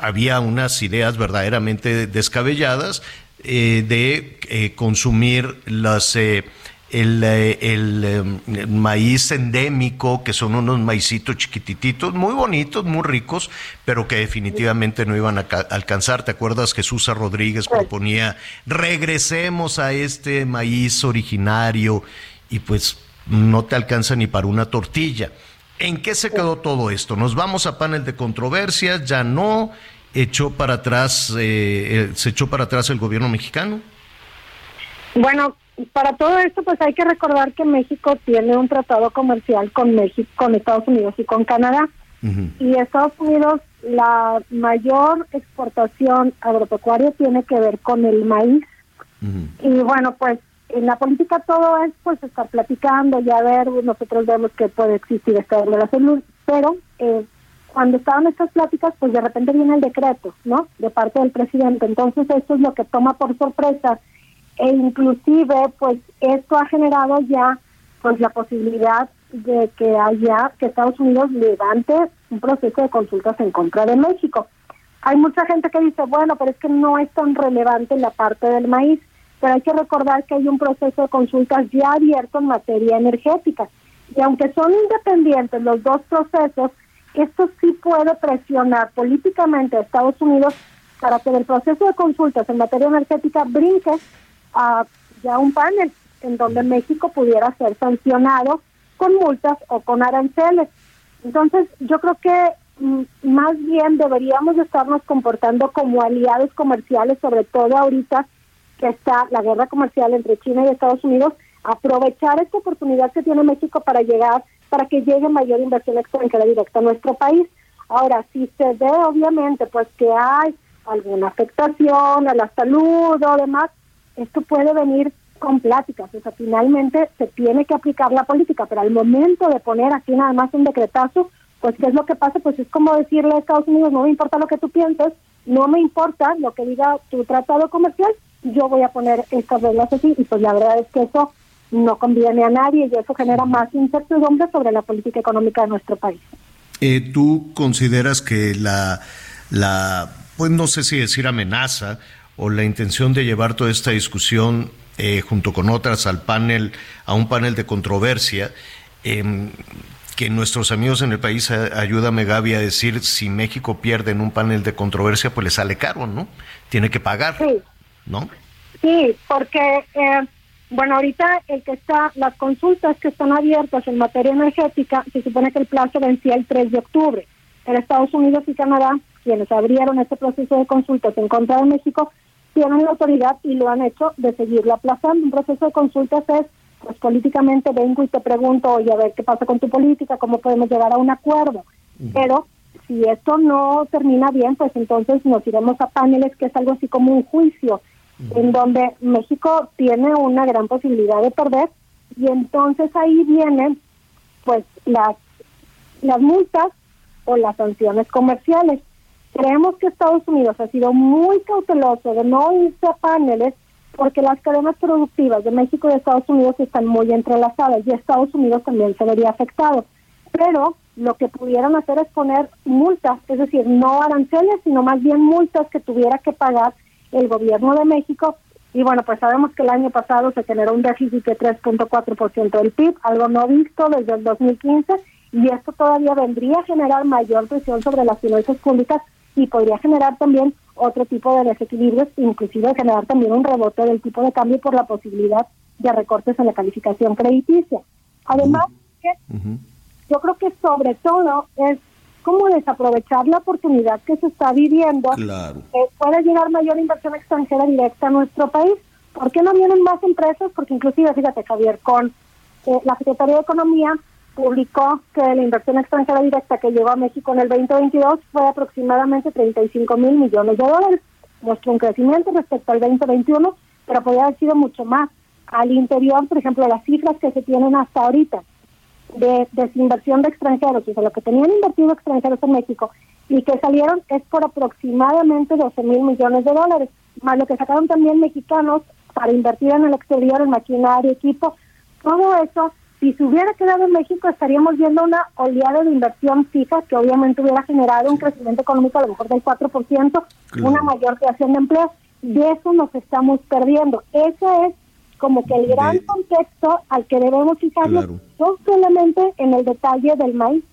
había unas ideas verdaderamente descabelladas eh, de eh, consumir las eh, el, em, el, maíz endémico, que son unos maicitos chiquititos, muy bonitos, muy ricos, pero que definitivamente no iban a alcanzar. ¿Te acuerdas? Jesús Rodríguez proponía, regresemos a este maíz originario y pues no te alcanza ni para una tortilla. ¿En qué se quedó todo esto? ¿Nos vamos a panel de controversias? ¿Ya no? ¿Echó para atrás, eh, se echó para atrás el gobierno mexicano? Bueno, para todo esto pues hay que recordar que México tiene un tratado comercial con México, con Estados Unidos y con Canadá. Y Estados Unidos la mayor exportación agropecuaria tiene que ver con el maíz. Y bueno, pues en la política todo es pues estar platicando y a ver, nosotros vemos que puede existir esta relación, pero eh, cuando estaban estas pláticas, pues de repente viene el decreto, ¿no? De parte del presidente. Entonces esto es lo que toma por sorpresa e inclusive pues esto ha generado ya pues la posibilidad de que haya que Estados Unidos levante un proceso de consultas en contra de México. Hay mucha gente que dice, bueno, pero es que no es tan relevante la parte del maíz pero hay que recordar que hay un proceso de consultas ya abierto en materia energética. Y aunque son independientes los dos procesos, esto sí puede presionar políticamente a Estados Unidos para que el proceso de consultas en materia energética brinque a ya un panel en donde México pudiera ser sancionado con multas o con aranceles. Entonces, yo creo que mm, más bien deberíamos estarnos comportando como aliados comerciales, sobre todo ahorita que está la guerra comercial entre China y Estados Unidos, aprovechar esta oportunidad que tiene México para llegar, para que llegue mayor inversión extranjera directa a nuestro país. Ahora, si se ve obviamente pues que hay alguna afectación a la salud o demás, esto puede venir con pláticas. O sea, finalmente se tiene que aplicar la política, pero al momento de poner aquí nada más un decretazo, pues ¿qué es lo que pasa? Pues es como decirle a Estados Unidos, no me importa lo que tú pienses, no me importa lo que diga tu tratado comercial, yo voy a poner estas reglas así, y pues la verdad es que eso no conviene a nadie y eso genera más incertidumbre sobre la política económica de nuestro país. Eh, ¿Tú consideras que la, la, pues no sé si decir amenaza o la intención de llevar toda esta discusión eh, junto con otras al panel, a un panel de controversia, em, que nuestros amigos en el país, ayúdame Gaby a decir, si México pierde en un panel de controversia, pues le sale caro, ¿no? Tiene que pagar, ¿no? Sí, porque, eh, bueno, ahorita el que está, las consultas que están abiertas en materia energética, se supone que el plazo vencía el 3 de octubre. En Estados Unidos y Canadá, quienes abrieron este proceso de consultas en contra de México, tienen la autoridad y lo han hecho de seguirlo aplazando. Un proceso de consultas es pues políticamente vengo y te pregunto, oye, a ver qué pasa con tu política, cómo podemos llegar a un acuerdo. Pero si esto no termina bien, pues entonces nos iremos a paneles, que es algo así como un juicio, en donde México tiene una gran posibilidad de perder, y entonces ahí vienen pues las, las multas o las sanciones comerciales. Creemos que Estados Unidos ha sido muy cauteloso de no irse a paneles porque las cadenas productivas de México y Estados Unidos están muy entrelazadas y Estados Unidos también se vería afectado. Pero lo que pudieran hacer es poner multas, es decir, no aranceles, sino más bien multas que tuviera que pagar el gobierno de México. Y bueno, pues sabemos que el año pasado se generó un déficit de 3.4% del PIB, algo no visto desde el 2015, y esto todavía vendría a generar mayor presión sobre las finanzas públicas y podría generar también otro tipo de desequilibrios, inclusive generar también un rebote del tipo de cambio por la posibilidad de recortes en la calificación crediticia. Además, yo creo que sobre todo es cómo desaprovechar la oportunidad que se está viviendo, claro. que puede llegar mayor inversión extranjera directa a nuestro país. ¿Por qué no vienen más empresas? Porque inclusive, fíjate Javier, con eh, la Secretaría de Economía publicó que la inversión extranjera directa que llegó a México en el 2022 fue aproximadamente 35 mil millones de dólares. Muestra un crecimiento respecto al 2021, pero podría haber sido mucho más. Al interior, por ejemplo, las cifras que se tienen hasta ahorita de desinversión de extranjeros, o sea, lo que tenían invertido extranjeros en México y que salieron es por aproximadamente 12 mil millones de dólares, más lo que sacaron también mexicanos para invertir en el exterior, en maquinaria, equipo, todo eso si se hubiera quedado en México, estaríamos viendo una oleada de inversión fija que obviamente hubiera generado un crecimiento económico a lo mejor del 4%, una mayor creación de empleo. De eso nos estamos perdiendo. Ese es como que el gran contexto al que debemos fijarnos, no solamente en el detalle del maíz.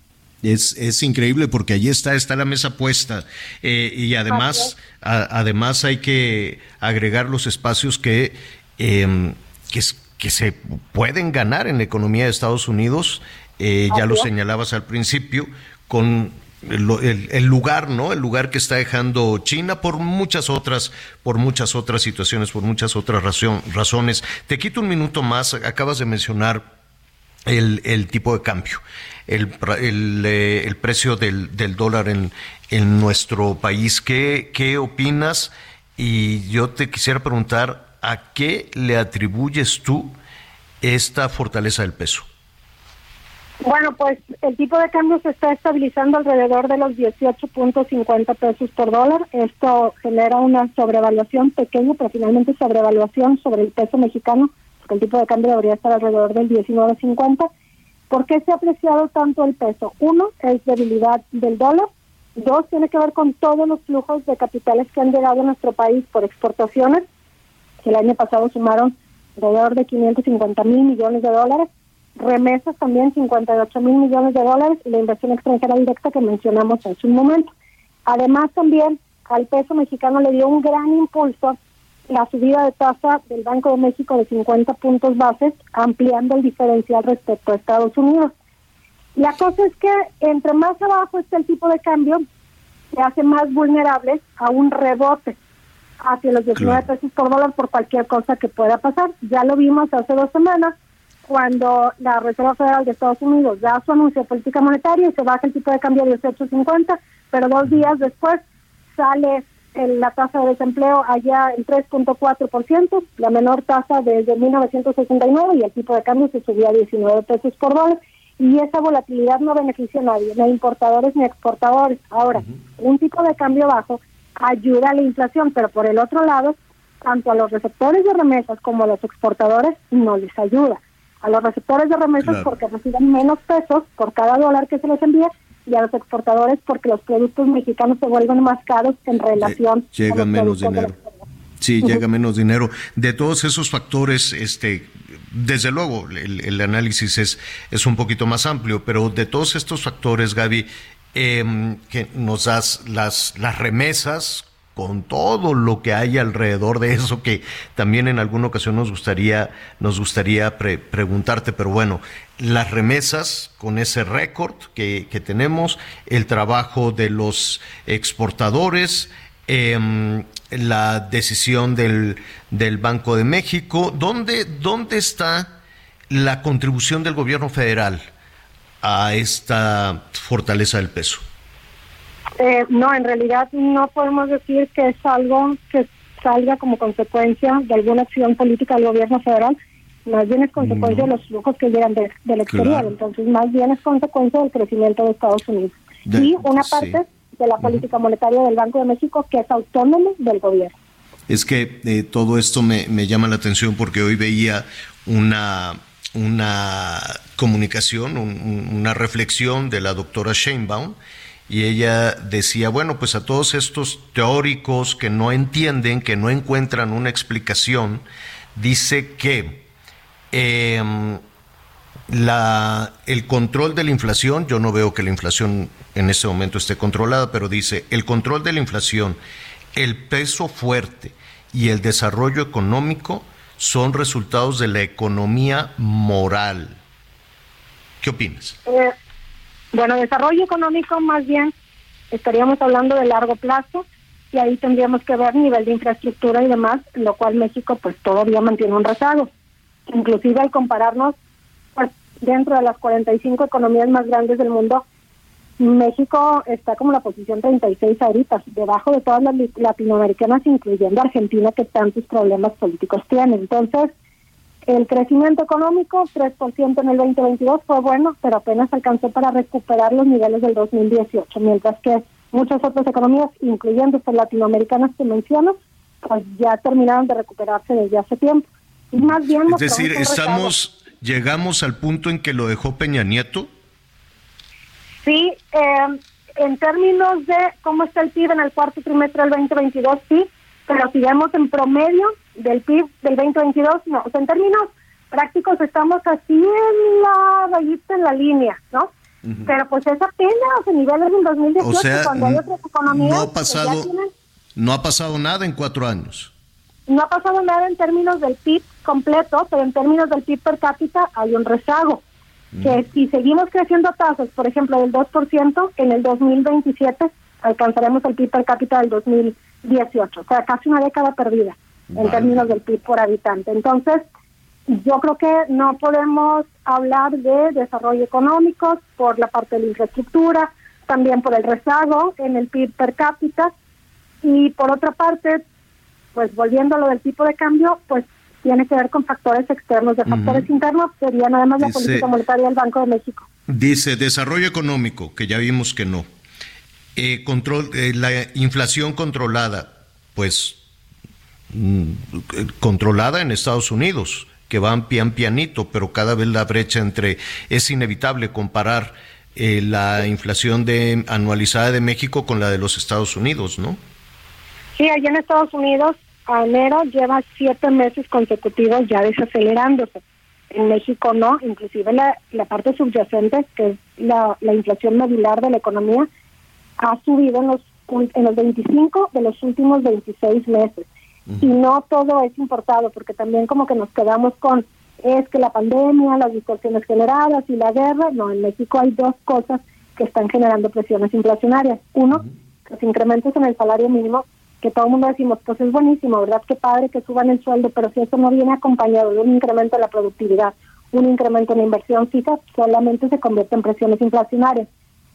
Es, es increíble porque allí está, está la mesa puesta eh, y además, además hay que agregar los espacios que, eh, que, que se pueden ganar en la economía de Estados Unidos, eh, ya lo señalabas al principio, con el, lugar, ¿no? El lugar que está dejando China por muchas otras, por muchas otras situaciones, por muchas otras razones. Te quito un minuto más, acabas de mencionar el, tipo de cambio, el, eh, el, precio del, del dólar en, en, nuestro país. ¿Qué, ¿Qué opinas? Y yo te quisiera preguntar, ¿a qué le atribuyes tú esta fortaleza del peso? Bueno, pues el tipo de cambio se está estabilizando alrededor de los 18.50 pesos por dólar. Esto genera una sobrevaluación pequeña, pero finalmente sobrevaluación sobre el peso mexicano, porque el tipo de cambio debería estar alrededor del 19.50. ¿Por qué se ha apreciado tanto el peso? Uno, es debilidad del dólar. Dos, tiene que ver con todos los flujos de capitales que han llegado a nuestro país por exportaciones el año pasado sumaron alrededor de 550 mil millones de dólares, remesas también 58 mil millones de dólares y la inversión extranjera directa que mencionamos hace un momento. Además también al peso mexicano le dio un gran impulso la subida de tasa del Banco de México de 50 puntos bases, ampliando el diferencial respecto a Estados Unidos. La cosa es que entre más abajo está el tipo de cambio, se hace más vulnerable a un rebote hacia los 19 pesos por dólar por cualquier cosa que pueda pasar. Ya lo vimos hace dos semanas cuando la Reserva Federal de Estados Unidos da su anuncio de política monetaria y se baja el tipo de cambio de 18.50, pero dos días después sale la tasa de desempleo allá en 3.4%, la menor tasa desde 1969 y el tipo de cambio se subió a 19 pesos por dólar y esa volatilidad no beneficia a nadie, ni a importadores ni a exportadores. Ahora, un tipo de cambio bajo ayuda a la inflación, pero por el otro lado, tanto a los receptores de remesas como a los exportadores no les ayuda. A los receptores de remesas porque reciben menos pesos por cada dólar que se les envía y a los exportadores porque los productos mexicanos se vuelven más caros en relación llega menos dinero. Sí, llega menos dinero. De todos esos factores, este, desde luego, el, análisis es, es un poquito más amplio, pero de todos estos factores, Gaby, em, que nos das las, las remesas, con todo lo que hay alrededor de eso, que también en alguna ocasión nos gustaría, nos gustaría preguntarte, pero bueno, las remesas con ese récord que, que, tenemos, el trabajo de los exportadores, em, la decisión del, del, Banco de México, ¿dónde, ¿dónde está la contribución del gobierno federal a esta fortaleza del peso? Eh, no, en realidad no podemos decir que es algo que salga como consecuencia de alguna acción política del gobierno federal, más bien es consecuencia de los flujos que llegan del exterior, entonces más bien es consecuencia del crecimiento de Estados Unidos. y una parte de la política monetaria del Banco de México que es autónomo del gobierno. Es que eh, todo esto me, me llama la atención porque hoy veía una una comunicación, una reflexión de la doctora Sheinbaum, y ella decía, bueno, pues a todos estos teóricos que no entienden, que no encuentran una explicación, dice que em, el control de la inflación, yo no veo que la inflación en este momento esté controlada, pero dice, el control de la inflación, el peso fuerte y el desarrollo económico son resultados de la economía moral. ¿Qué opinas? Bueno, desarrollo económico más bien estaríamos hablando de largo plazo y ahí tendríamos que ver nivel de infraestructura y demás, lo cual México pues todavía mantiene un rezago. Inclusive al compararnos pues dentro de las 45 economías más grandes del mundo, México está como la posición 36 ahorita, debajo de todas las latinoamericanas, incluyendo Argentina, que tantos problemas políticos tiene. Entonces, el crecimiento económico, 3% en el 2022, fue bueno, pero apenas alcanzó para recuperar los niveles del 2018, mientras que muchas otras economías, incluyendo las latinoamericanas que menciono, pues ya terminaron de recuperarse desde hace tiempo. Y más bien es decir, estamos, llegamos al punto en que lo dejó Peña Nieto. Sí, eh, en términos de cómo está el PIB en el cuarto trimestre del 2022, sí, pero si vemos en promedio del PIB del 2022, no, o sea, en términos prácticos estamos así en la rayita, en la línea, ¿no? Pero pues es apenas en niveles del 2018 o sea, cuando hay otras economías no ha pasado, no ha pasado nada en cuatro años. No ha pasado nada en términos del PIB completo, pero en términos del PIB per cápita hay un rezago. Que si seguimos creciendo tasas, por ejemplo, del 2%, en el 2027 alcanzaremos el PIB per cápita del 2018, o sea, casi una década perdida en términos del PIB por habitante. Entonces, yo creo que no podemos hablar de desarrollo económico por la parte de la infraestructura, también por el rezago en el PIB per cápita y por otra parte, pues volviendo a lo del tipo de cambio, pues tiene que ver con factores externos. De factores internos sería nada más la política monetaria del Banco de México. Dice desarrollo económico, que ya vimos que no. Eh, control, eh, la inflación controlada, pues controlada en Estados Unidos, que van pian pianito, pero cada vez la brecha entre es inevitable comparar eh, la inflación de anualizada de México con la de los Estados Unidos, ¿no? Sí, allá en Estados Unidos a enero lleva siete meses consecutivos ya desacelerándose. En México no, inclusive la, la parte subyacente, que es la, la inflación medular de la economía, ha subido en los, en los 25 de los últimos 26 meses. Y no todo es importado, porque también como que nos quedamos con, es que la pandemia, las distorsiones generadas y la guerra, no, en México hay dos cosas que están generando presiones inflacionarias. Uno, los incrementos en el salario mínimo que todo el mundo decimos, pues es buenísimo, ¿verdad? Qué padre que suban el sueldo, pero si eso no viene acompañado de un incremento de la productividad, un incremento en la inversión fija, solamente se convierte en presiones inflacionarias.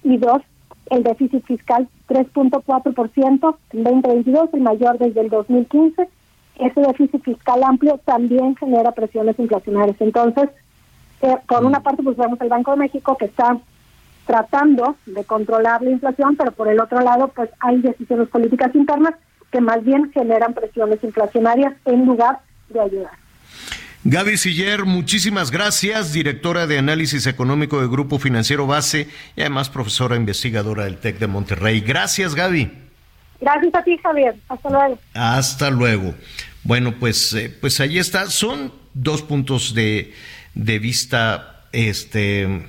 Y dos, el déficit fiscal 3.4% en 2022, el mayor desde el 2015. Ese déficit fiscal amplio también genera presiones inflacionarias. Entonces, eh, por una parte, pues vemos el Banco de México que está tratando de controlar la inflación, pero por el otro lado, pues hay decisiones políticas internas que más bien generan presiones inflacionarias en lugar de ayudar. Gaby Siller, muchísimas gracias, directora de análisis económico del Grupo Financiero Base y además profesora investigadora del TEC de Monterrey. Gracias, Gaby. Gracias a ti, Javier. Hasta luego. Hasta luego. Bueno, pues, eh, pues ahí está. Son dos puntos de, de vista, este,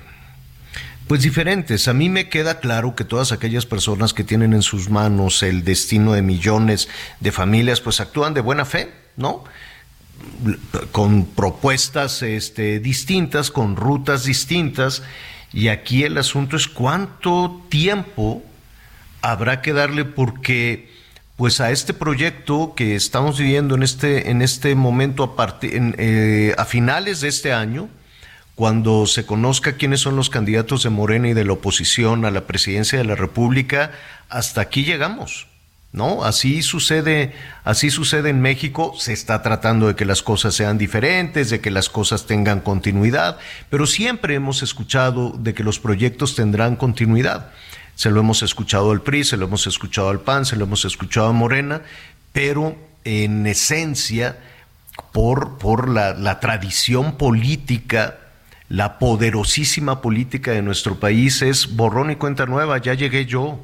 pues diferentes. A mí me queda claro que todas aquellas personas que tienen en sus manos el destino de millones de familias, pues actúan de buena fe, ¿no? Con propuestas este, distintas, con rutas distintas, y aquí el asunto es cuánto tiempo habrá que darle porque pues a este proyecto que estamos viviendo en este, en este momento a, eh, a finales de este año, cuando se conozca quiénes son los candidatos de Morena y de la oposición a la presidencia de la República, hasta aquí llegamos. ¿No? Así sucede, así sucede en México, se está tratando de que las cosas sean diferentes, de que las cosas tengan continuidad, pero siempre hemos escuchado de que los proyectos tendrán continuidad. Se lo hemos escuchado al PRI, se lo hemos escuchado al PAN, se lo hemos escuchado a Morena, pero en esencia, por, por la, la tradición política, la poderosísima política de nuestro país es borrón y cuenta nueva, ya llegué yo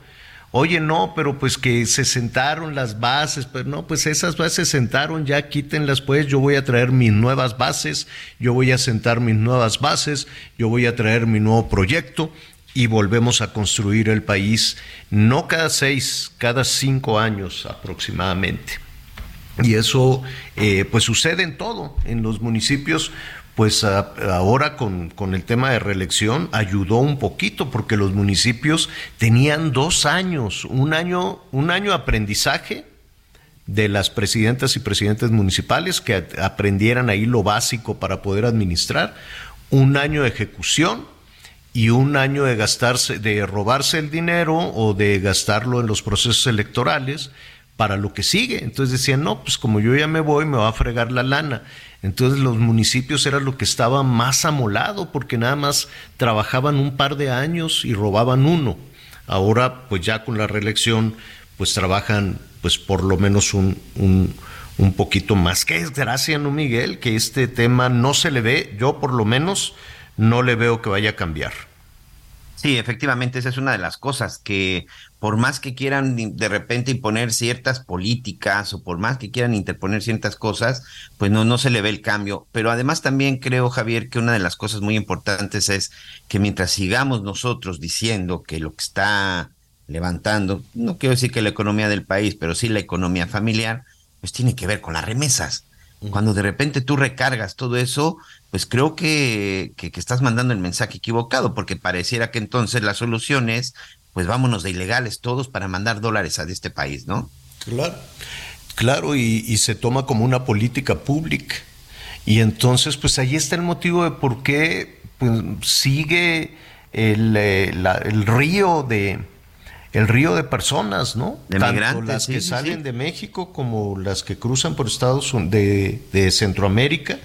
Oye, no, pero pues que se sentaron las bases, pues no, pues esas bases se sentaron, ya quítenlas pues, yo voy a traer mis nuevas bases, yo voy a sentar mis nuevas bases, yo voy a traer mi nuevo proyecto y volvemos a construir el país, no cada seis, cada cinco años aproximadamente. Y eso eh, pues sucede en todo, en los municipios pues ahora con, el tema de reelección ayudó un poquito porque los municipios tenían dos años, un año, un año aprendizaje de las presidentas y presidentes municipales que aprendieran ahí lo básico para poder administrar, un año de ejecución y un año de gastarse, de robarse el dinero o de gastarlo en los procesos electorales para lo que sigue. Entonces decían, no, pues como yo ya me voy, me va a fregar la lana. Entonces los municipios era lo que estaba más amolado porque nada más trabajaban un par de años y robaban uno. Ahora pues ya con la reelección pues trabajan pues por lo menos un, un, un poquito más. Qué desgracia, ¿no, Miguel? Que este tema no se le ve, yo por lo menos no le veo que vaya a cambiar. Sí, efectivamente, esa es una de las cosas que por más que quieran de repente imponer ciertas políticas o por más que quieran interponer ciertas cosas, pues no, no se le ve el cambio. Pero además también creo, Javier, que una de las cosas muy importantes es que mientras sigamos nosotros diciendo que lo que está levantando, no quiero decir que la economía del país, pero sí la economía familiar, pues tiene que ver con las remesas. Cuando de repente tú recargas todo eso, pues creo que, que, estás mandando el mensaje equivocado, porque pareciera que entonces la solución es, pues vámonos de ilegales todos para mandar dólares a este país, ¿no? Claro, claro, y, se toma como una política pública. Y entonces, pues ahí está el motivo de por qué pues, sigue el, eh, el río de, el río de personas, ¿no? De Tanto las que salen de México como las que cruzan por Estados Unidos, de, de Centroamérica,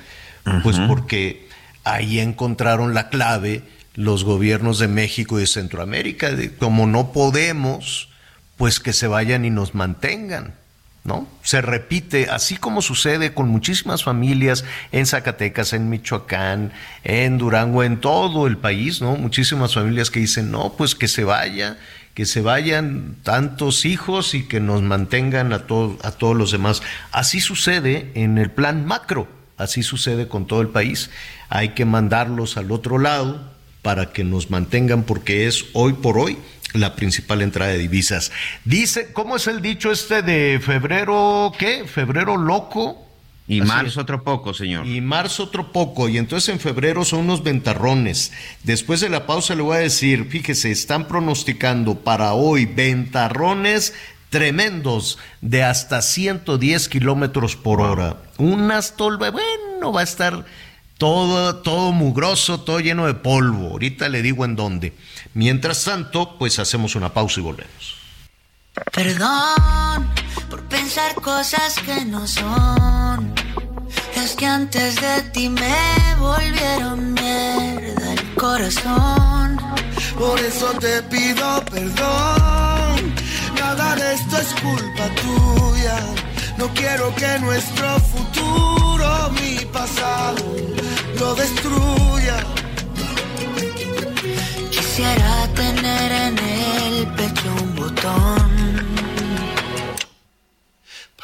pues porque ahí encontraron la clave los gobiernos de México y de Centroamérica, de, como no podemos, pues que se vayan y nos mantengan. ¿No? Se repite, así como sucede con muchísimas familias en Zacatecas, en Michoacán, en Durango, en todo el país, ¿no? Muchísimas familias que dicen, no, pues que se vaya, que se vayan tantos hijos y que nos mantengan a, todos a todos los demás. Así sucede en el plan macro, así sucede con todo el país. Hay que mandarlos al otro lado para que nos mantengan porque es hoy por hoy la principal entrada de divisas. Dice, ¿cómo es el dicho este de febrero, qué? Febrero loco, y marzo otro poco, señor. Y marzo otro poco. Y entonces en febrero son unos ventarrones. Después de la pausa le voy a decir, fíjese, están pronosticando para hoy ventarrones tremendos de hasta 110 kilómetros por hora. Unas tolva, bueno, va a estar todo, todo mugroso, todo lleno de polvo. Ahorita le digo en dónde. Mientras tanto, pues hacemos una pausa y volvemos. Perdón por pensar cosas que no son. Es que antes de ti me volvieron mierda el corazón. Por eso te pido perdón. Nada de esto es culpa tuya. No quiero que nuestro futuro, mi pasado, lo destruya. Quisiera tener en el pecho un botón.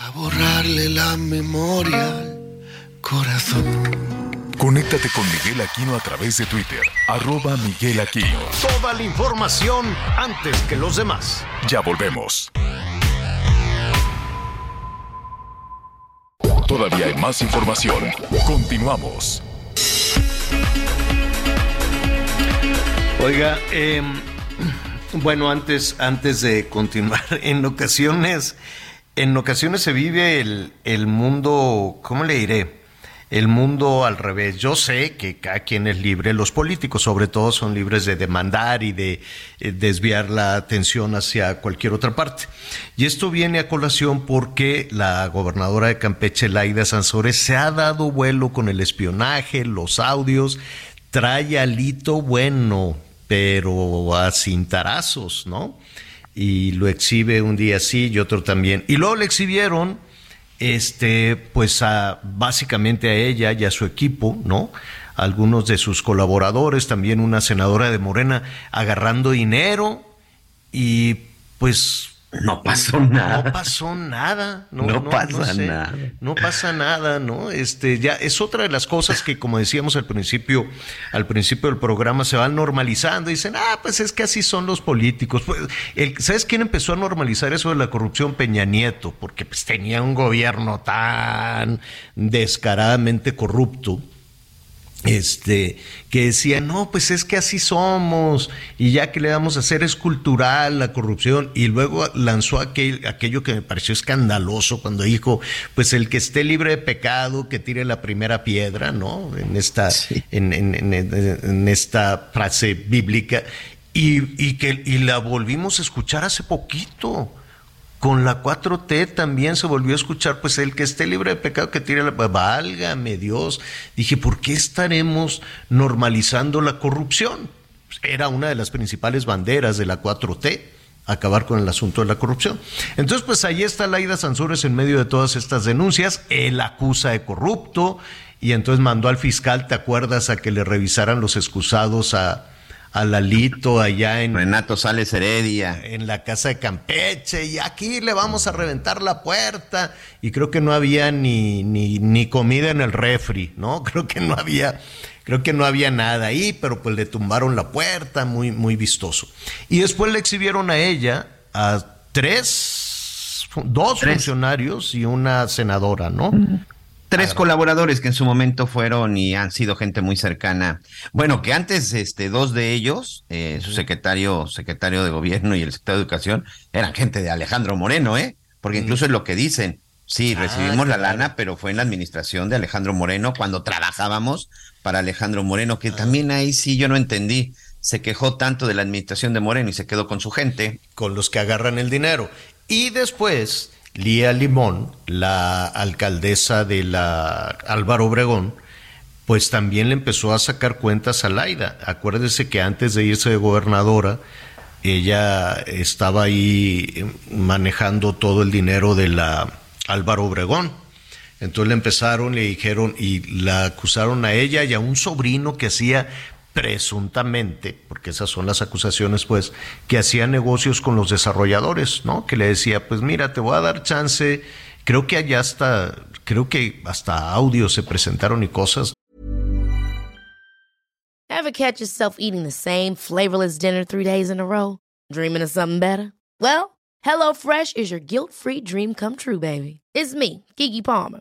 Para borrarle la memoria al corazón. Conéctate con Miguel Aquino a través de Twitter, arroba Miguel Aquino. Toda la información antes que los demás. Ya volvemos. Todavía hay más información. Continuamos. Oiga, eh, bueno, antes, antes de continuar, en ocasiones, en ocasiones se vive el, el mundo, ¿cómo le diré? el mundo al revés. Yo sé que cada quien es libre, los políticos sobre todo son libres de demandar y de eh, desviar la atención hacia cualquier otra parte. Y esto viene a colación porque la gobernadora de Campeche, Laida Sansores, se ha dado vuelo con el espionaje, los audios, trae alito bueno, pero a cintarazos, ¿no? Y lo exhibe un día sí y otro también. Y luego le exhibieron este, pues a, básicamente a ella y a su equipo, ¿no? Algunos de sus colaboradores, también una senadora de Morena agarrando dinero y pues no pasó nada. No pasó nada. No, no, pasa nada. No pasa nada, ¿no? Este, ya es otra de las cosas que, como decíamos al principio, al principio del programa, se van normalizando. Dicen, ah, pues es que así son los políticos. Pues, ¿Sabes quién empezó a normalizar eso de la corrupción? Peña Nieto, porque pues, tenía un gobierno tan descaradamente corrupto este, que decía, no, pues es que así somos, y ya que le vamos a hacer es cultural la corrupción, y luego lanzó aquel, aquello que me pareció escandaloso cuando dijo, pues el que esté libre de pecado, que tire la primera piedra, ¿no? En esta, en, en, en, esta frase bíblica, y, y que y la volvimos a escuchar hace poquito con la 4T también se volvió a escuchar, pues el que esté libre de pecado que tire la... Válgame Dios. Dije, ¿por qué estaremos normalizando la corrupción? Era una de las principales banderas de la 4T acabar con el asunto de la corrupción. Entonces, pues ahí está Laida Sansores en medio de todas estas denuncias. Él acusa de corrupto y entonces mandó al fiscal, ¿te acuerdas?, a que le revisaran los excusados a, a Lalito allá en Renato Sales Heredia en la casa de Campeche y aquí le vamos a reventar la puerta y creo que no había ni, ni, ni comida en el refri, ¿no? Creo que no había creo que no había nada ahí, pero pues le tumbaron la puerta, muy muy vistoso. Y después le exhibieron a ella a tres dos funcionarios y una senadora, ¿no? Tres colaboradores que en su momento fueron y han sido gente muy cercana. Bueno, que antes, este, dos de ellos, eh, su secretario, secretario de gobierno y el secretario de educación, eran gente de Alejandro Moreno, ¿eh? Porque incluso es lo que dicen. Sí, ah, recibimos la lana, pero fue en la administración de Alejandro Moreno cuando trabajábamos para Alejandro Moreno, que ah. también ahí sí yo no entendí. Se quejó tanto de la administración de Moreno y se quedó con su gente. Con los que agarran el dinero. Y después Lía Limón, la alcaldesa de la Álvaro Obregón, pues también le empezó a sacar cuentas a Laida. Acuérdese que antes de irse de gobernadora, ella estaba ahí manejando todo el dinero de la Álvaro Obregón. Entonces le empezaron, le dijeron y la acusaron a ella y a un sobrino que hacía presuntamente, porque esas son las acusaciones, pues, que hacía negocios con los desarrolladores, ¿no? Que le decía, pues mira, te voy a dar chance, creo que allá hasta, creo que hasta audios se presentaron y cosas. Ever catch yourself eating the same flavorless dinner three days in a row? Dreaming of something better? Well, HelloFresh is your guilt-free dream come true, baby. It's me, Kiki Palmer.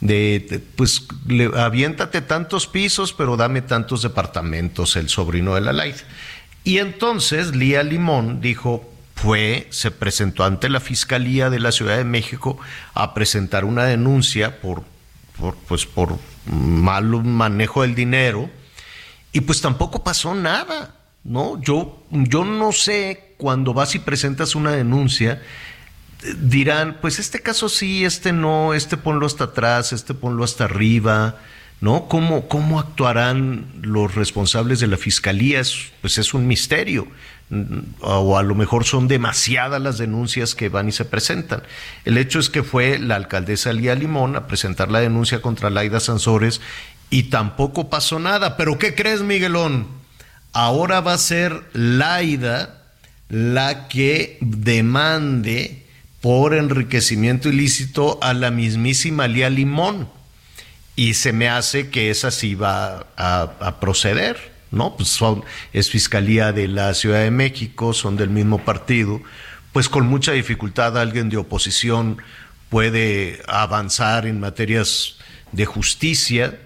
De, pues le, aviéntate tantos pisos, pero dame tantos departamentos, el sobrino de la Light. Y entonces Lía Limón dijo, fue, se presentó ante la Fiscalía de la Ciudad de México a presentar una denuncia por, por, pues por mal manejo del dinero y pues tampoco pasó nada, ¿no? Yo, yo no sé cuando vas y presentas una denuncia, dirán, pues este caso sí, este no, este ponlo hasta atrás, este ponlo hasta arriba, ¿no? ¿Cómo, cómo actuarán los responsables de la fiscalía? Es, pues es un misterio. O a lo mejor son demasiadas las denuncias que van y se presentan. El hecho es que fue la alcaldesa Lía Limón a presentar la denuncia contra Laida Sansores y tampoco pasó nada. Pero ¿qué crees, Miguelón? Ahora va a ser Laida la que demande por enriquecimiento ilícito a la mismísima Lía Limón. Y se me hace que esa sí va a, proceder, ¿no? Pues es Fiscalía de la Ciudad de México, son del mismo partido, pues con mucha dificultad alguien de oposición puede avanzar en materias de justicia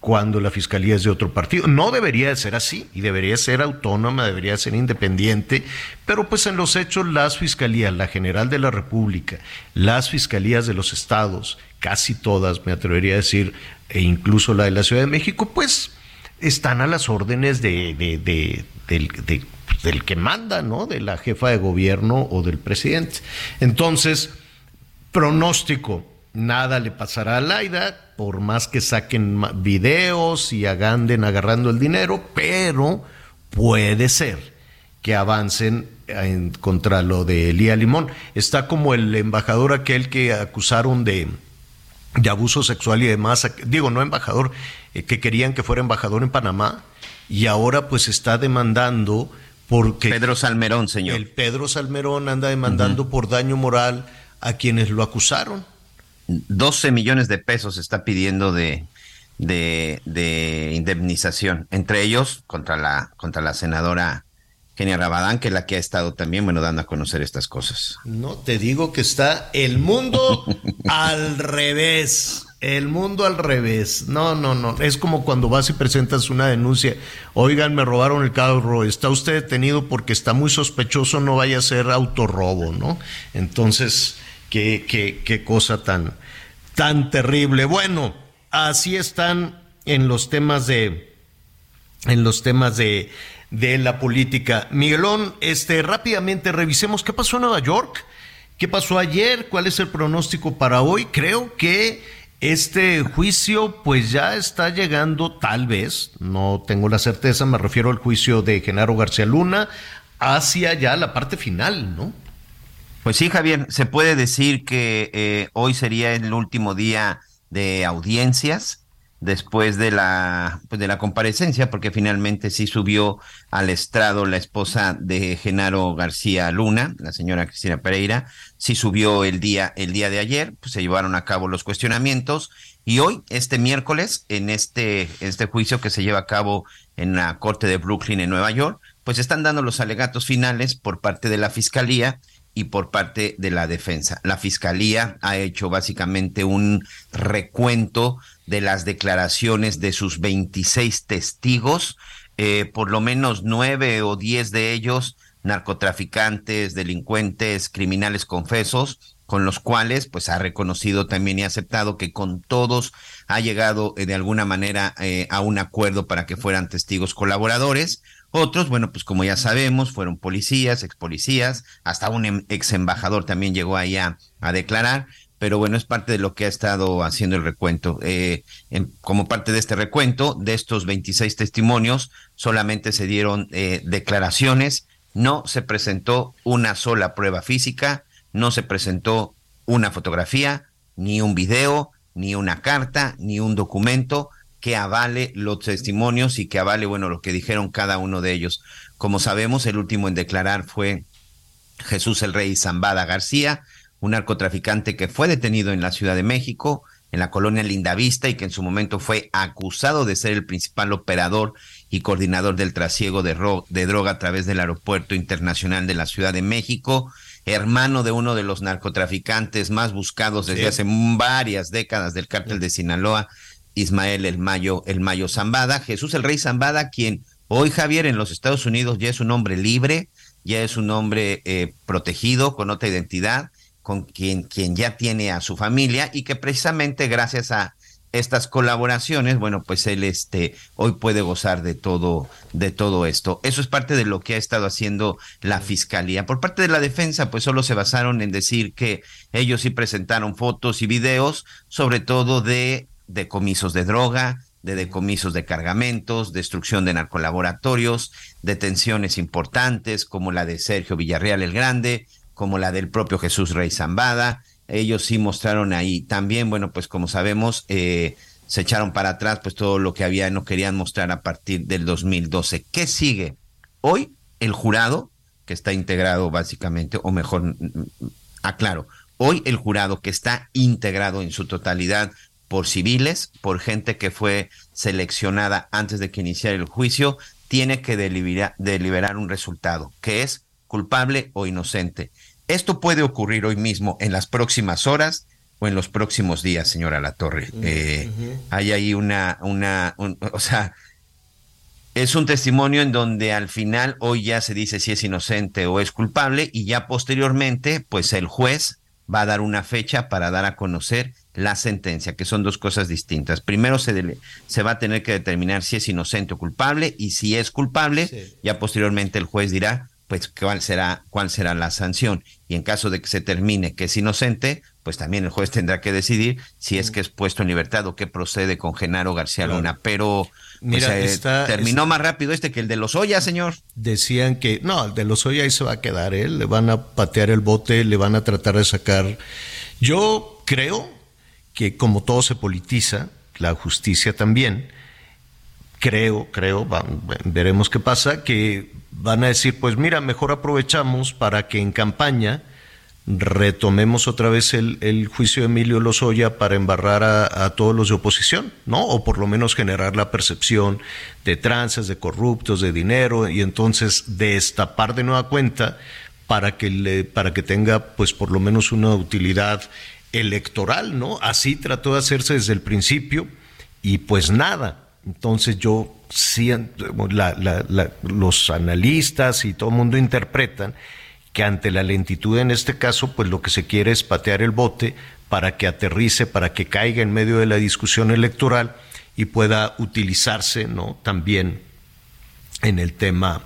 cuando la fiscalía es de otro partido. No debería de ser así y debería ser autónoma, debería ser independiente, pero pues en los hechos las fiscalías, la General de la República, las fiscalías de los estados, casi todas, me atrevería a decir, e incluso la de la Ciudad de México, pues están a las órdenes de, de, de, del, del que manda, ¿no? De la jefa de gobierno o del presidente. Entonces, pronóstico, nada le pasará a Laida, por más que saquen videos y anden agarrando el dinero, pero puede ser que avancen en, contra lo de Elía Limón. Está como el embajador aquel que acusaron de, de abuso sexual y demás, digo, no embajador, eh, que querían que fuera embajador en Panamá, y ahora pues está demandando porque... Pedro Salmerón, señor. El Pedro Salmerón anda demandando uh -huh. por daño moral a quienes lo acusaron. 12 millones de pesos está pidiendo de, de, de, indemnización, entre ellos contra la, contra la senadora Kenia Rabadán, que es la que ha estado también, bueno, dando a conocer estas cosas. No, te digo que está el mundo al revés. El mundo al revés. No, no, no. Es como cuando vas y presentas una denuncia. Oigan, me robaron el carro. Está usted detenido porque está muy sospechoso. No vaya a ser autorrobo, ¿no? Entonces, qué, qué, qué cosa tan, tan terrible. Bueno, así están en los temas de, en los temas de, de la política. Miguelón, este, rápidamente revisemos qué pasó en Nueva York. ¿Qué pasó ayer? ¿Cuál es el pronóstico para hoy? Creo que este juicio pues ya está llegando tal vez, no tengo la certeza, me refiero al juicio de Genaro García Luna, hacia ya la parte final, ¿no? Pues sí, Javier, se puede decir que eh, hoy sería el último día de audiencias después de la pues de la comparecencia porque finalmente sí subió al estrado la esposa de Genaro García Luna, la señora Cristina Pereira, sí subió el día el día de ayer, pues se llevaron a cabo los cuestionamientos. Y hoy este miércoles en este este juicio que se lleva a cabo en la Corte de Brooklyn en Nueva York, pues están dando los alegatos finales por parte de la Fiscalía y por parte de la defensa. La fiscalía ha hecho básicamente un recuento de las declaraciones de sus 26 testigos, eh, por lo menos nueve o diez de ellos narcotraficantes, delincuentes, criminales confesos, con los cuales pues ha reconocido también y aceptado que con todos ha llegado eh, de alguna manera eh, a un acuerdo para que fueran testigos colaboradores. Otros, bueno, pues como ya sabemos, fueron policías, ex policías, hasta un ex embajador también llegó ahí a, a declarar, pero bueno, es parte de lo que ha estado haciendo el recuento. Eh, en, como parte de este recuento, de estos 26 testimonios, solamente se dieron eh, declaraciones, no se presentó una sola prueba física, no se presentó una fotografía, ni un video, ni una carta, ni un documento que avale los testimonios y que avale, bueno, lo que dijeron cada uno de ellos. Como sabemos, el último en declarar fue Jesús el Rey Zambada García, un narcotraficante que fue detenido en la Ciudad de México, en la colonia Lindavista y que en su momento fue acusado de ser el principal operador y coordinador del trasiego de, de droga a través del Aeropuerto Internacional de la Ciudad de México, hermano de uno de los narcotraficantes más buscados desde hace varias décadas del cártel de Sinaloa, Ismael el Mayo, el Mayo Zambada, Jesús el Rey Zambada, quien hoy Javier en los Estados Unidos ya es un hombre libre, ya es un hombre eh, protegido, con otra identidad, con quien, quien ya tiene a su familia y que precisamente gracias a estas colaboraciones, bueno, pues él este hoy puede gozar de todo de todo esto. Eso es parte de lo que ha estado haciendo la fiscalía. Por parte de la defensa, pues solo se basaron en decir que ellos sí presentaron fotos y videos, sobre todo de decomisos de droga, de decomisos de cargamentos, destrucción de narcolaboratorios, detenciones importantes como la de Sergio Villarreal el Grande, como la del propio Jesús Rey Zambada. Ellos sí mostraron ahí. También, bueno, pues como sabemos, eh, se echaron para atrás pues todo lo que había, no querían mostrar a partir del 2012. ¿Qué sigue? Hoy el jurado, que está integrado básicamente, o mejor, aclaro, hoy el jurado que está integrado en su totalidad por civiles, por gente que fue seleccionada antes de que iniciara el juicio, tiene que deliberar, un resultado, que es culpable o inocente. Esto puede ocurrir hoy mismo, en las próximas horas o en los próximos días, señora Latorre. Eh, hay ahí una, una, o sea, es un testimonio en donde al final hoy ya se dice si es inocente o es culpable y ya posteriormente, pues el juez va a dar una fecha para dar a conocer la sentencia, que son dos cosas distintas. Primero se, se va a tener que determinar si es inocente o culpable y si es culpable, ya posteriormente el juez dirá pues cuál será cuál será la sanción y en caso de que se termine que es inocente, pues también el juez tendrá que decidir si es que es puesto en libertad o qué procede con Genaro García Luna, pero pues, Mira, eh, terminó más rápido este que el de los Oya, señor. Decían que no, el de los Oya ahí se va a quedar, ¿eh? le van a patear el bote, le van a tratar de sacar. Yo creo que como todo se politiza, la justicia también, creo, creo, veremos qué pasa, que van a decir, pues mira, mejor aprovechamos para que en campaña retomemos otra vez el, juicio de Emilio Lozoya para embarrar a, todos los de oposición, ¿no? O por lo menos generar la percepción de trances, de corruptos, de dinero, y entonces destapar de nueva cuenta para que, le, para que tenga, pues por lo menos una utilidad electoral, ¿no? Así trató de hacerse desde el principio y pues nada. Entonces yo siento, los analistas y todo el mundo interpretan que ante la lentitud en este caso, pues lo que se quiere es patear el bote para que aterrice, para que caiga en medio de la discusión electoral y pueda utilizarse, ¿no? También en el tema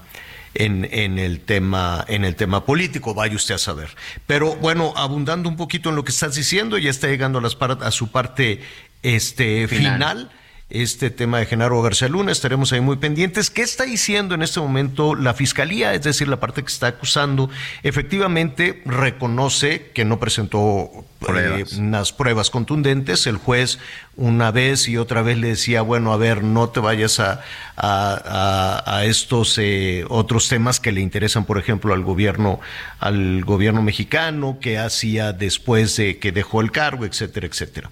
en, en, el tema, en el tema político, vaya usted a saber. Pero bueno, abundando un poquito en lo que estás diciendo, ya está llegando a, las a su parte este, final este tema de Genaro García Luna. Estaremos ahí muy pendientes. ¿Qué está diciendo en este momento la Fiscalía? Es decir, la parte que está acusando, efectivamente reconoce que no presentó eh, unas pruebas contundentes. El juez una vez y otra vez le decía, bueno, a ver, no te vayas a, a, estos eh, otros temas que le interesan, por ejemplo, al gobierno, al gobierno mexicano, que hacía después de que dejó el cargo, etcétera, etcétera.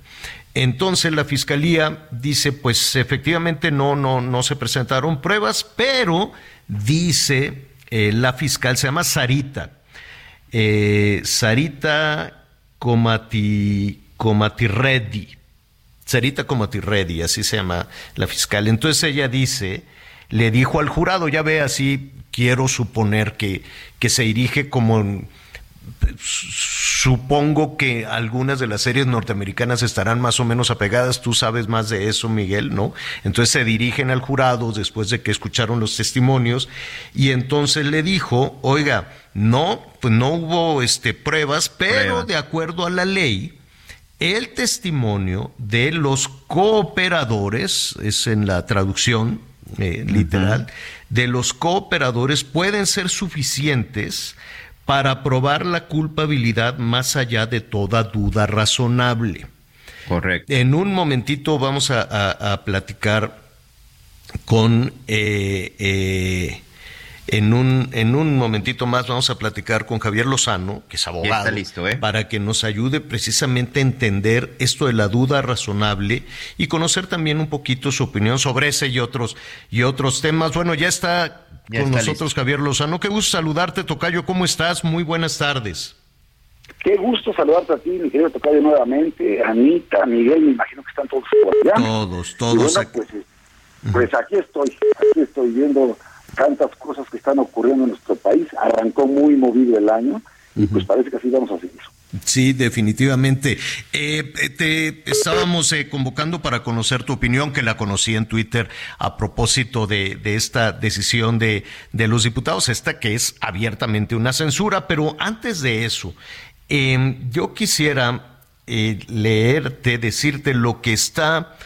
Entonces la fiscalía dice, pues efectivamente no, no, no se presentaron pruebas, pero dice eh, la fiscal, se llama Sarita, eh, Sarita Comati, Comatirredi, Sarita Comatirredi, así se llama la fiscal. Entonces ella dice, le dijo al jurado, ya ve así, quiero suponer que, que se dirige como Supongo que algunas de las series norteamericanas estarán más o menos apegadas, tú sabes más de eso, Miguel, ¿no? Entonces se dirigen al jurado después de que escucharon los testimonios y entonces le dijo, oiga, no, pues no hubo este, pruebas, pero de acuerdo a la ley, el testimonio de los cooperadores, es en la traducción eh, literal, de los cooperadores pueden ser suficientes para probar la culpabilidad más allá de toda duda razonable. Correcto. En un momentito vamos a, platicar con eh, eh, En un, en un momentito más vamos a platicar con Javier Lozano, que es abogado, listo, ¿eh? para que nos ayude precisamente a entender esto de la duda razonable y conocer también un poquito su opinión sobre ese y otros, y otros temas. Bueno, ya está con nosotros Javier Lozano. Qué gusto saludarte, Tocayo. ¿Cómo estás? Muy buenas tardes. Qué gusto saludarte a ti, mi querido Tocayo, nuevamente. Anita, Miguel, me imagino que están todos por allá. Todos, todos. pues, pues aquí estoy, aquí estoy viendo tantas cosas que están ocurriendo en nuestro país. Arrancó muy movido el año y pues parece que así vamos a seguir. Sí, definitivamente. Eh, te estábamos eh, convocando para conocer tu opinión, que la conocí en Twitter a propósito de, de esta decisión de, de, los diputados, esta que es abiertamente una censura, pero antes de eso, eh, yo quisiera eh, leerte, decirte lo que está,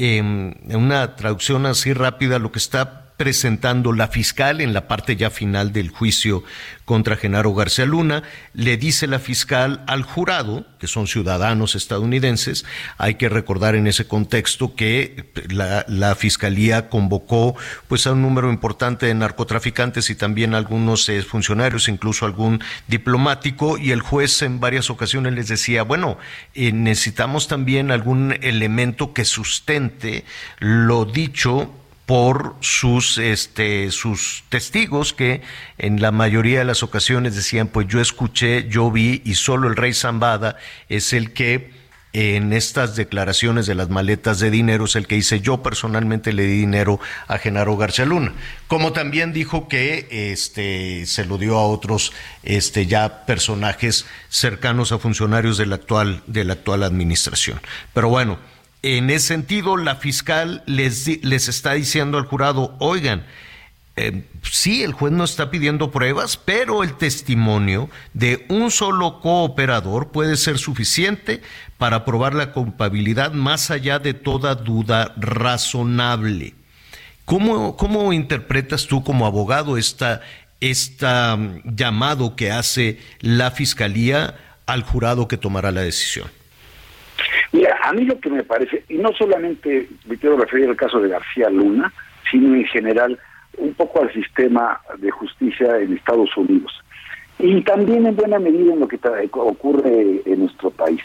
en una traducción así rápida, lo que está presentando la fiscal en la parte ya final del juicio contra Genaro García Luna. Le dice la fiscal al jurado, que son ciudadanos estadounidenses, hay que recordar en ese contexto que la, la fiscalía convocó pues a un número importante de narcotraficantes y también algunos eh, funcionarios, incluso algún diplomático, y el juez en varias ocasiones les decía, bueno, eh, necesitamos también algún elemento que sustente lo dicho por sus este sus testigos que en la mayoría de las ocasiones decían pues yo escuché, yo vi y solo el rey Zambada es el que en estas declaraciones de las maletas de dinero es el que dice yo personalmente le di dinero a Genaro García Luna, como también dijo que este se lo dio a otros este ya personajes cercanos a funcionarios de la actual de la actual administración. Pero bueno, en ese sentido, la fiscal les, les está diciendo al jurado, oigan, eh, sí, el juez no está pidiendo pruebas, pero el testimonio de un solo cooperador puede ser suficiente para probar la culpabilidad más allá de toda duda razonable. ¿Cómo, cómo interpretas tú como abogado esta, esta mm, llamado que hace la fiscalía al jurado que tomará la decisión? Mira, a mí lo que me parece, y no solamente me quiero referir al caso de García Luna, sino en general un poco al sistema de justicia en Estados Unidos. Y también en buena medida en lo que ocurre en nuestro país.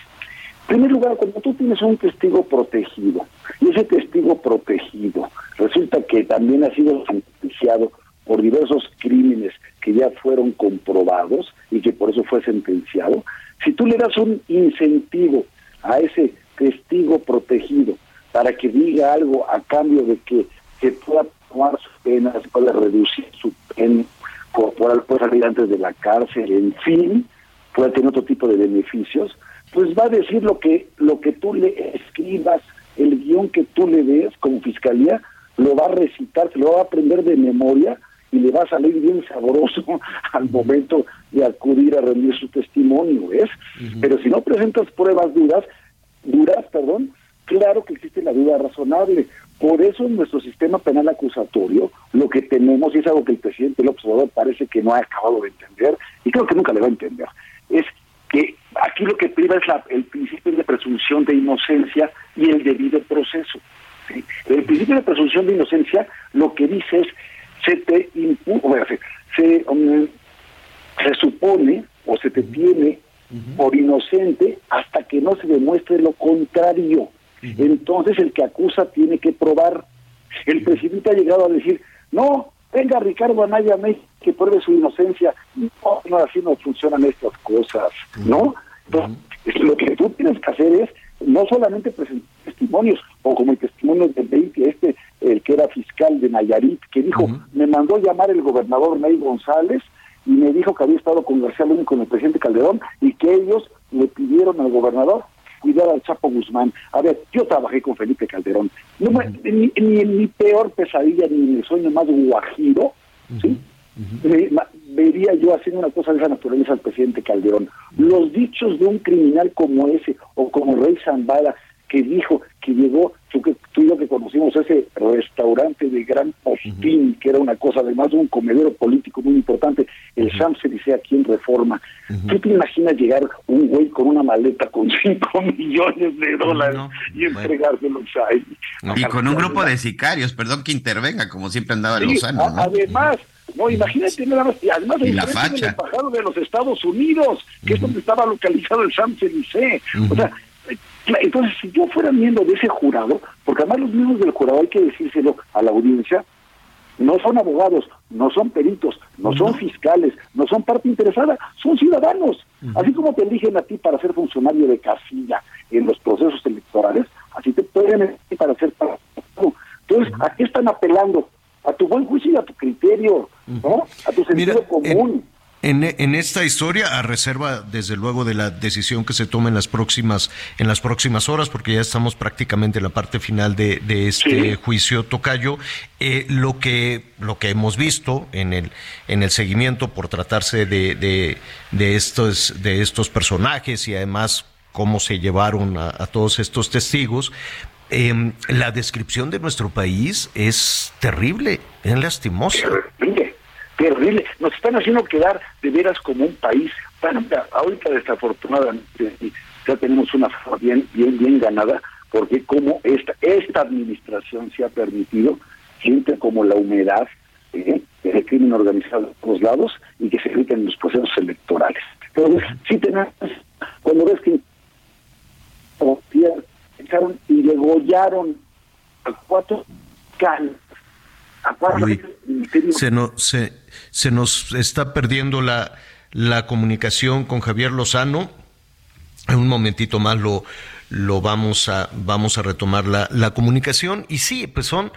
En primer lugar, cuando tú tienes un testigo protegido, y ese testigo protegido resulta que también ha sido sentenciado por diversos crímenes que ya fueron comprobados y que por eso fue sentenciado, si tú le das un incentivo a ese testigo protegido para que diga algo a cambio de que se pueda tomar su pena, se pueda reducir su pena corporal, pueda salir antes de la cárcel, en fin, pueda tener otro tipo de beneficios, pues va a decir lo que, lo que tú le escribas, el guion que tú le des como fiscalía, lo va a recitar, se lo va a aprender de memoria y le va a salir bien sabroso al momento de acudir a rendir su testimonio, ¿ves? Pero si no presentas pruebas duras, duras, perdón, claro que existe la duda razonable. Por eso en nuestro sistema penal acusatorio lo que tenemos, y es algo que el presidente López Obrador parece que no ha acabado de entender, y creo que nunca le va a entender, es que aquí lo que priva es la, el principio de presunción de inocencia y el debido proceso. El principio de presunción de inocencia lo que dice es se te se, um, se supone o se te tiene por inocente hasta que no se demuestre lo contrario. Entonces el que acusa tiene que probar. El presidente ha llegado a decir, no, venga Ricardo Anaya México que pruebe su inocencia. No, no, así no funcionan estas cosas, ¿no? lo que tú tienes que hacer es no solamente presentar testimonios, o como el testimonio de 20, este, el que era fiscal de Nayarit, que dijo, me mandó llamar el gobernador Ney González y me dijo que había estado con García con el presidente Calderón y que ellos le pidieron al gobernador cuidar al Chapo Guzmán. A ver, yo trabajé con Felipe Calderón. No, ni, en mi peor pesadilla, ni en el sueño más guajiro, ¿sí? Vería yo haciendo una cosa de esa naturaleza al presidente Calderón. Los dichos de un criminal como ese, o como Rey Zambada, que dijo que llegó, tú, que, tú y yo que conocimos ese restaurante de Gran Postín, que era una cosa, además de un comedero político muy importante, el Sam se dice aquí en Reforma. ¿Tú te imaginas llegar un güey con una maleta con 5 millones de dólares y entregárselos ahí? Y con un grupo de sicarios, perdón que intervenga, como siempre andaba sí, Lozano. Además, No, imagínate nada más. Y además, Y la embajado de los Estados Unidos, que es donde estaba localizado el Champs-Élysées. O sea, entonces, si yo fuera miembro de ese jurado, porque además los miembros del jurado hay que decírselo a la audiencia, no son abogados, no son peritos, no son fiscales, no son parte interesada, son ciudadanos. Así como te eligen a ti para ser funcionario de casilla en los procesos electorales, así te pueden elegir para ser parte. Entonces, ¿a qué están apelando? A tu buen juicio y a tu criterio, ¿no? A tu sentido común. En, en esta historia, a reserva desde luego de la decisión que se tome en las próximas en las próximas horas, porque ya estamos prácticamente en la parte final de, de este juicio tocayo, eh, lo que lo que hemos visto en el en el seguimiento por tratarse de, de, de estos de estos personajes y además cómo se llevaron a, a todos estos testigos, eh, la descripción de nuestro país es terrible, es lastimosa. Terrible, terrible. Nos están haciendo quedar de veras como un país. Bueno, mira, ahorita desafortunadamente ya tenemos una forma bien, bien, bien ganada, porque como esta, esta administración se ha permitido, siente como la humedad ¿eh? del crimen organizado de todos lados y que se grita en los procesos electorales. Entonces, sí tenemos, cuando ves que y degollaron a cuatro can a cuatro Luis, se, no- se, se nos está perdiendo la, la comunicación con Javier Lozano. En un momentito más lo, lo vamos a vamos a retomar la, la comunicación. Y sí, pues son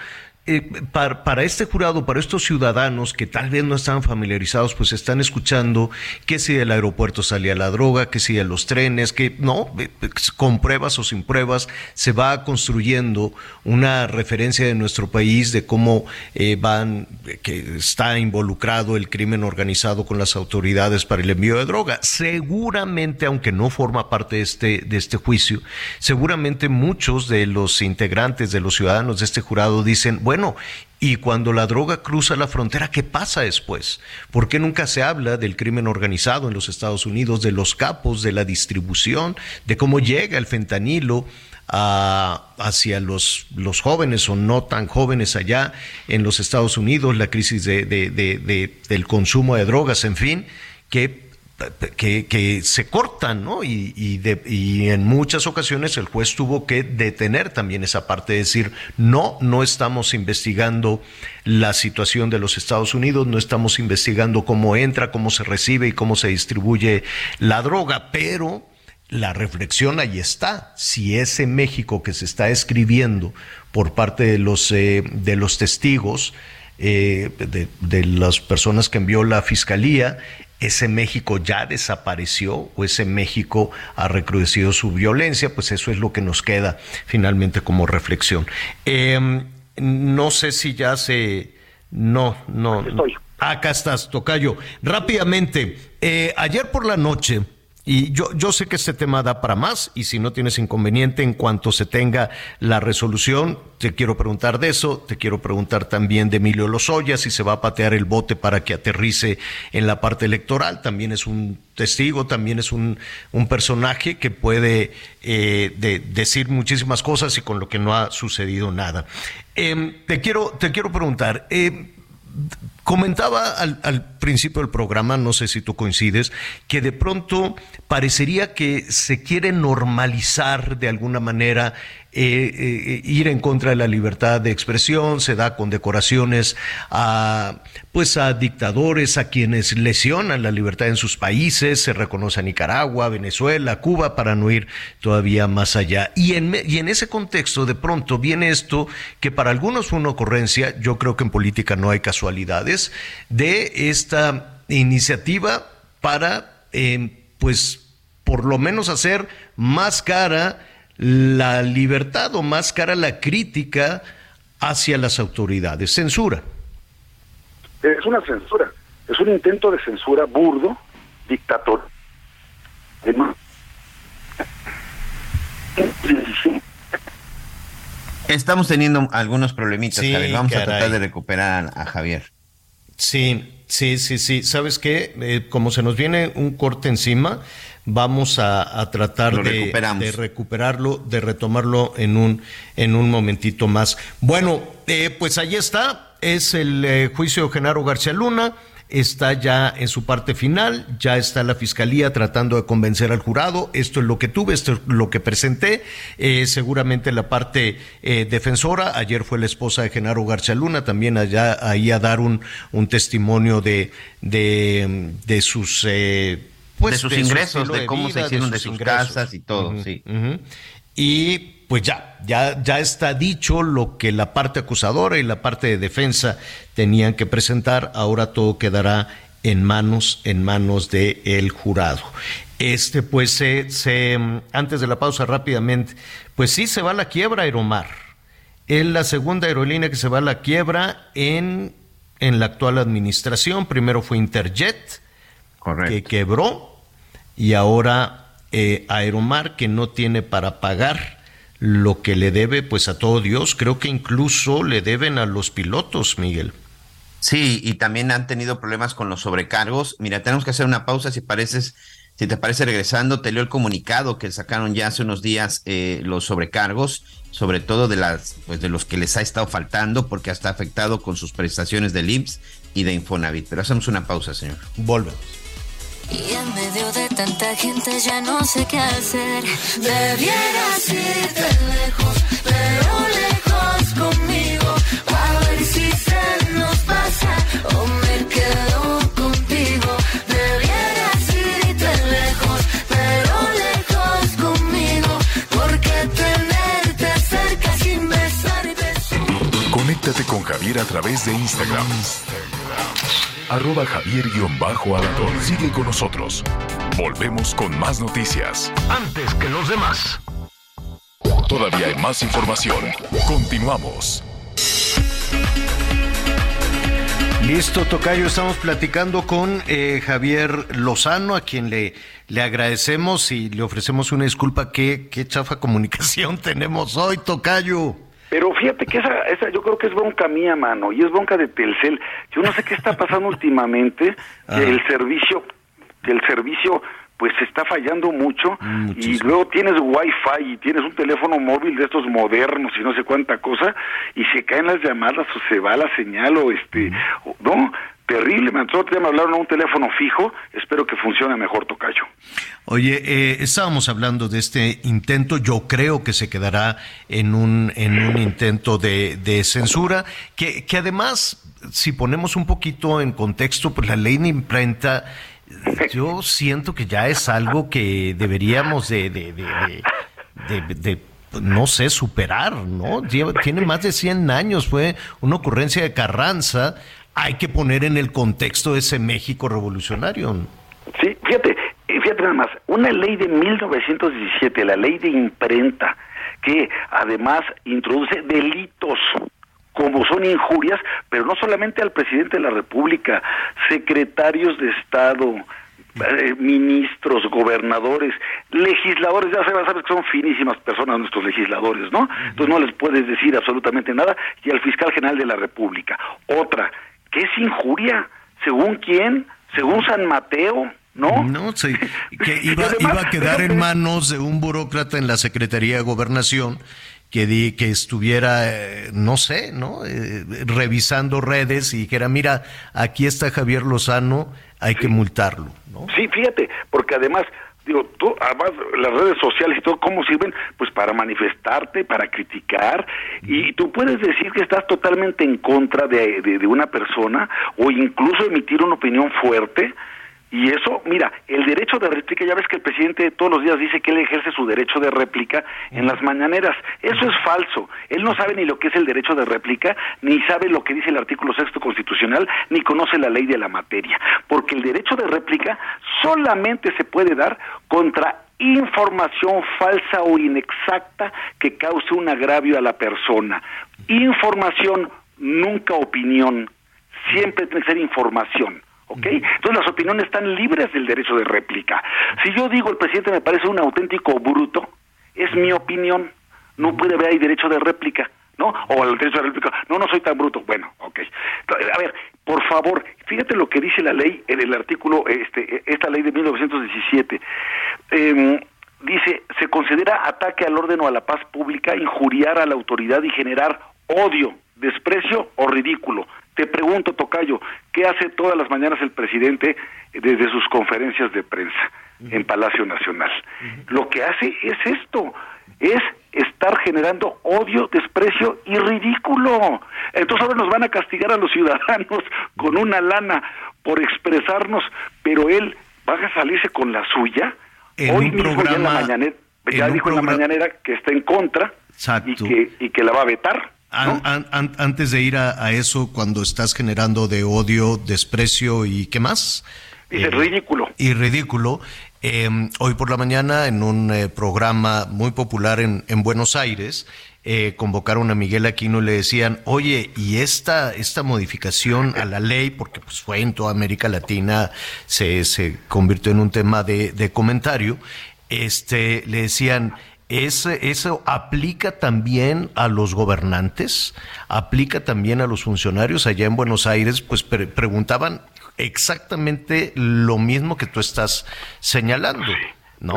eh, para, este jurado, para estos ciudadanos que tal vez no están familiarizados, pues están escuchando que si del aeropuerto salía la droga, que si de los trenes, que no, eh, con pruebas o sin pruebas, se va construyendo una referencia de nuestro país de cómo eh, van, que está involucrado el crimen organizado con las autoridades para el envío de droga. Seguramente, aunque no forma parte de este, de este juicio, seguramente muchos de los integrantes, de los ciudadanos de este jurado dicen, bueno, y cuando la droga cruza la frontera, ¿qué pasa después? ¿Por qué nunca se habla del crimen organizado en los Estados Unidos, de los capos, de la distribución, de cómo llega el fentanilo a- hacia los, jóvenes o no tan jóvenes allá en los Estados Unidos, la crisis de- del consumo de drogas, en fin, que que, se cortan, ¿no? Y, en muchas ocasiones el juez tuvo que detener también esa parte, de decir, no, no estamos investigando la situación de los Estados Unidos, no estamos investigando cómo entra, cómo se recibe y cómo se distribuye la droga, pero la reflexión ahí está. Si ese México que se está escribiendo por parte de los, eh, de los testigos, eh, de las personas que envió la fiscalía, ese México ya desapareció o ese México ha recrudecido su violencia, pues eso es lo que nos queda finalmente como reflexión. Eh, no sé si ya se... No, no. Acá estás, Tocayo. Rápidamente, eh, ayer por la noche, y yo, yo sé que este tema da para más, y si no tienes inconveniente, en cuanto se tenga la resolución, te quiero preguntar de eso, te quiero preguntar también de Emilio Lozoya, si se va a patear el bote para que aterrice en la parte electoral, también es un testigo, también es un, un personaje que puede eh, de- decir muchísimas cosas y con lo que no ha sucedido nada. Em, te, quiero, te quiero preguntar, em, Comentaba al, principio del programa, no sé si tú coincides, que de pronto parecería que se quiere normalizar de alguna manera eh, eh, ir en contra de la libertad de expresión, se da condecoraciones a pues a dictadores, a quienes lesionan la libertad en sus países, se reconoce a Nicaragua, Venezuela, Cuba, para no ir todavía más allá. Y en, y en ese contexto, de pronto viene esto que para algunos fue una ocurrencia, yo creo que en política no hay casualidades, de esta iniciativa para, eh, pues, por lo menos hacer más cara la libertad o más cara la crítica hacia las autoridades. Censura. Es una censura, es un intento de censura burdo, dictator. Además, Estamos teniendo algunos problemitas, Sí, Javier. Vamos a tratar de recuperar a, a Javier. Sí, sí, sí, sí. ¿Sabes qué? Eh, como se nos viene un corte encima, vamos a, a tratar de recuperarlo, de retomarlo en un, en un momentito más. Bueno, eh, pues ahí está. es el eh, juicio de Genaro García Luna está ya en su parte final, ya está la fiscalía tratando de convencer al jurado, esto es lo que tuve, esto es lo que presenté, eh, seguramente la parte eh, defensora, ayer fue la esposa de Genaro García Luna, también allá ahí a dar un, un testimonio de, de, de sus... Eh, pues, de sus ingresos, de, cómo se hicieron de sus, casas y todo, sí. Y pues ya, ya, ya está dicho lo que la parte acusadora y la parte de defensa tenían que presentar, ahora todo quedará en manos, en manos del el jurado. Este, pues, se, se, antes de la pausa rápidamente, pues sí se va a la quiebra Aeromar. Es la segunda aerolínea que se va a la quiebra en, en la actual administración. Primero fue Interjet, que quebró, y ahora eh, Aeromar, que no tiene para pagar lo que le debe pues a todo Dios, creo que incluso le deben a los pilotos, Miguel. Sí, y también han tenido problemas con los sobrecargos. Mira, tenemos que hacer una pausa si pareces, si te parece regresando, te leo el comunicado que sacaron ya hace unos días eh, los sobrecargos, sobre todo de las, pues de los que les ha estado faltando, porque hasta afectado con sus prestaciones de IMSS y de Infonavit. Pero hacemos una pausa, señor. Volvemos. Y en medio de tanta gente ya no sé qué hacer. Debieras irte lejos, pero lejos conmigo. A ver si se nos pasa o me quedo contigo. Debieras irte lejos, pero lejos conmigo. Porque tenerte cerca sin besar y besar. Conéctate con Javier a través de Instagram arroba javier-alatón. Sigue con nosotros. Volvemos con más noticias. Antes que los demás. Todavía hay más información. Continuamos. Listo, Tocayo, estamos platicando con eh, Javier Lozano, a quien le, le agradecemos y le ofrecemos una disculpa. ¿Qué, qué chafa comunicación tenemos hoy, Tocayo? Pero fíjate que esa, esa yo creo que es bronca mía, mano, y es bronca de Telcel. Yo no sé qué está pasando últimamente, que el servicio, que el servicio pues se está fallando mucho y luego tienes wifi y tienes un teléfono móvil de estos modernos y no sé cuánta cosa y se caen las llamadas o se va la señal o este no terrible, nosotros ya me hablaron a un teléfono fijo, espero que funcione mejor, Tocayo. Oye, eh, estábamos hablando de este intento, yo creo que se quedará en un, en un intento de, de censura, que, que además, si ponemos un poquito en contexto, pues la ley de imprenta, yo siento que ya es algo que deberíamos de, de, de, no sé, superar, ¿no? tiene más de 100 años, fue una ocurrencia de Carranza, hay que poner en el contexto ese México revolucionario. Sí, fíjate, fíjate nada más, una ley de 1917, la ley de imprenta, que además introduce delitos como son injurias, pero no solamente al presidente de la República, secretarios de Estado, eh, ministros, gobernadores, legisladores, ya sabes, sabes que son finísimas personas nuestros legisladores, ¿no? Entonces no les puedes decir absolutamente nada, y al fiscal general de la República. Otra, ¿Qué es injuria? ¿Según quién? ¿Según San Mateo? ¿No? No, sí, que iba, iba a quedar en manos de un burócrata en la Secretaría de Gobernación que, di, que estuviera, eh, no sé, ¿no? Eh, revisando redes y dijera, mira, aquí está Javier Lozano, hay que multarlo, ¿no? Sí, fíjate, porque además digo, tú, además las redes sociales y todo, ¿cómo sirven? Pues para manifestarte, para criticar, y tú puedes decir que estás totalmente en contra de, de una persona o incluso emitir una opinión fuerte, y eso, mira, el derecho de réplica, ya ves que el presidente todos los días dice que él ejerce su derecho de réplica en las mañaneras. Eso es falso. Él no sabe ni lo que es el derecho de réplica, ni sabe lo que dice el artículo sexto constitucional, ni conoce la ley de la materia. Porque el derecho de réplica solamente se puede dar contra información falsa o inexacta que cause un agravio a la persona. Información, nunca opinión. Siempre tiene que ser información. ¿Ok? Entonces las opiniones están libres del derecho de réplica. Si yo digo el presidente me parece un auténtico bruto, es mi opinión, no puede haber ahí derecho de réplica. ¿no? O el derecho de réplica, no, no soy tan bruto. Bueno, ok. A ver, por favor, fíjate lo que dice la ley en el artículo, este, esta ley de 1917. Eh, dice, se considera ataque al orden o a la paz pública, injuriar a la autoridad y generar odio, desprecio o ridículo. Te pregunto, Tocayo, ¿qué hace todas las mañanas el presidente desde sus conferencias de prensa en Palacio Nacional? Lo que hace es esto, es estar generando odio, desprecio y ridículo. Entonces ahora nos van a castigar a los ciudadanos con una lana por expresarnos, pero él va a salirse con la suya. Hoy mismo ya en la mañanera, ya dijo en la mañanera que está en contra y que, y que la va a vetar. Antes de ir a, eso, cuando estás generando de odio, desprecio y qué más? Dice eh, ridículo. Y ridículo. Em, hoy por la mañana, en un eh, programa muy popular en, en Buenos Aires, eh, convocaron a Miguel Aquino y le decían, oye, y esta, esta modificación a la ley, porque pues fue en toda América Latina, se, se convirtió en un tema de, de comentario, este, le decían, ¿Eso aplica también a los gobernantes? ¿Aplica también a los funcionarios allá en Buenos Aires? Pues preguntaban exactamente lo mismo que tú estás señalando, ¿no?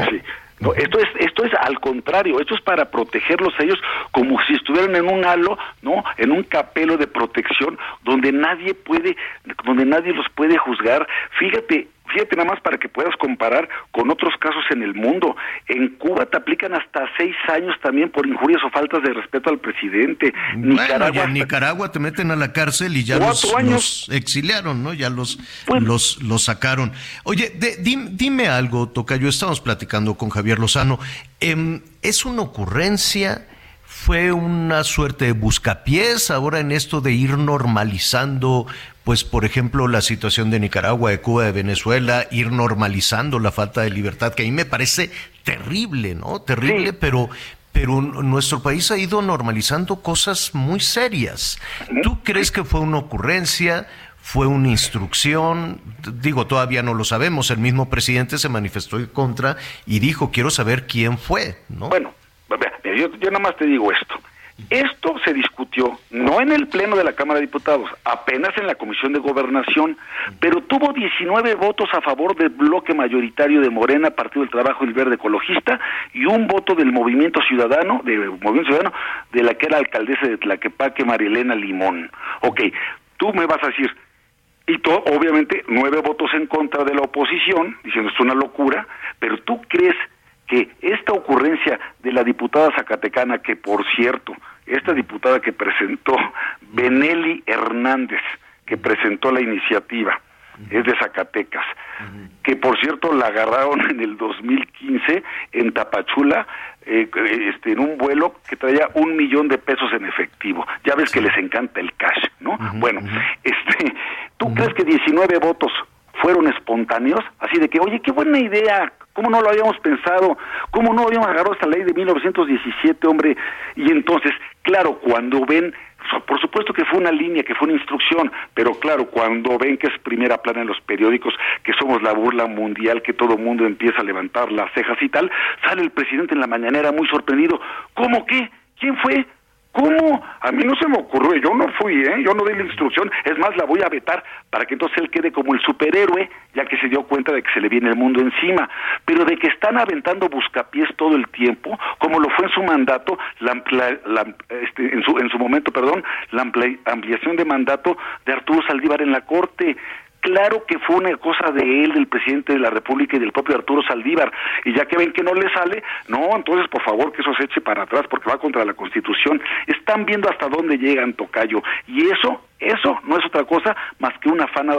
No, esto es esto es al contrario, esto es para protegerlos a ellos como si estuvieran en un halo, ¿no? En un capelo de protección donde nadie puede donde nadie los puede juzgar. Fíjate, Fíjate nada más para que puedas comparar con otros casos en el mundo. En Cuba te aplican hasta seis años también por injurias o faltas de respeto al presidente. Nicaragua, en Nicaragua te meten a la cárcel y ya los, exiliaron, ¿no? Ya los, los, los sacaron. Oye, dime, algo, Tocayo. Estamos platicando con Javier Lozano. Em, ¿Es una ocurrencia? Fue una suerte de buscapiés ahora en esto de ir normalizando pues por ejemplo la situación de Nicaragua, de Cuba, de Venezuela, ir normalizando la falta de libertad, que a mí me parece terrible, ¿no? Terrible, pero pero nuestro país ha ido normalizando cosas muy serias. ¿Tú crees que fue una ocurrencia? ¿Fue una instrucción? Digo, todavía no lo sabemos. El mismo presidente se manifestó en contra y dijo, quiero saber quién fue, ¿no? Bueno, yo, yo nada más te digo esto. Esto se discutió no en el Pleno de la Cámara de Diputados, apenas en la Comisión de Gobernación, pero tuvo 19 votos a favor del bloque mayoritario de Morena, Partido del Trabajo y el Verde Ecologista, y un voto del Movimiento Ciudadano, de Movimiento Ciudadano, de la que era alcaldesa de Tlaquepaque, Marilena Limón. Ok, tú me vas a decir, y todo, obviamente nueve votos en contra de la oposición, diciendo es una locura, pero tú crees que esta ocurrencia de la diputada zacatecana, que por cierto, esta diputada que presentó, Benelli Hernández, que presentó la iniciativa, es de Zacatecas, que por cierto la agarraron en el 2015 en Tapachula, eh, este, en un vuelo que traía un millón de pesos en efectivo. Ya ves que les encanta el cash, ¿no? bueno, este, ¿tú crees que 19 votos fueron espontáneos? Así de que, oye, qué buena idea, ¿Cómo no lo habíamos pensado? ¿Cómo no habíamos agarrado esta ley de 1917, hombre? Y entonces, claro, cuando ven, por supuesto que fue una línea, que fue una instrucción, pero claro, cuando ven que es primera plana en los periódicos, que somos la burla mundial, que todo mundo empieza a levantar las cejas y tal, sale el presidente en la mañanera muy sorprendido. ¿Cómo qué? ¿Quién fue? ¿Cómo? A mí no se me ocurrió, yo no fui, ¿eh? yo no di la instrucción, es más, la voy a vetar para que entonces él quede como el superhéroe, ya que se dio cuenta de que se le viene el mundo encima, pero de que están aventando buscapiés todo el tiempo, como lo fue en su mandato, la, este, en, su, en su momento, perdón, la ampliación de mandato de Arturo Saldívar en la Corte, Claro que fue una cosa de él, del presidente de la República y del propio Arturo Saldívar. Y ya que ven que no le sale, no, entonces por favor que eso se eche para atrás porque va contra la Constitución. Están viendo hasta dónde llegan, Tocayo. Y eso eso no es otra cosa más que un afán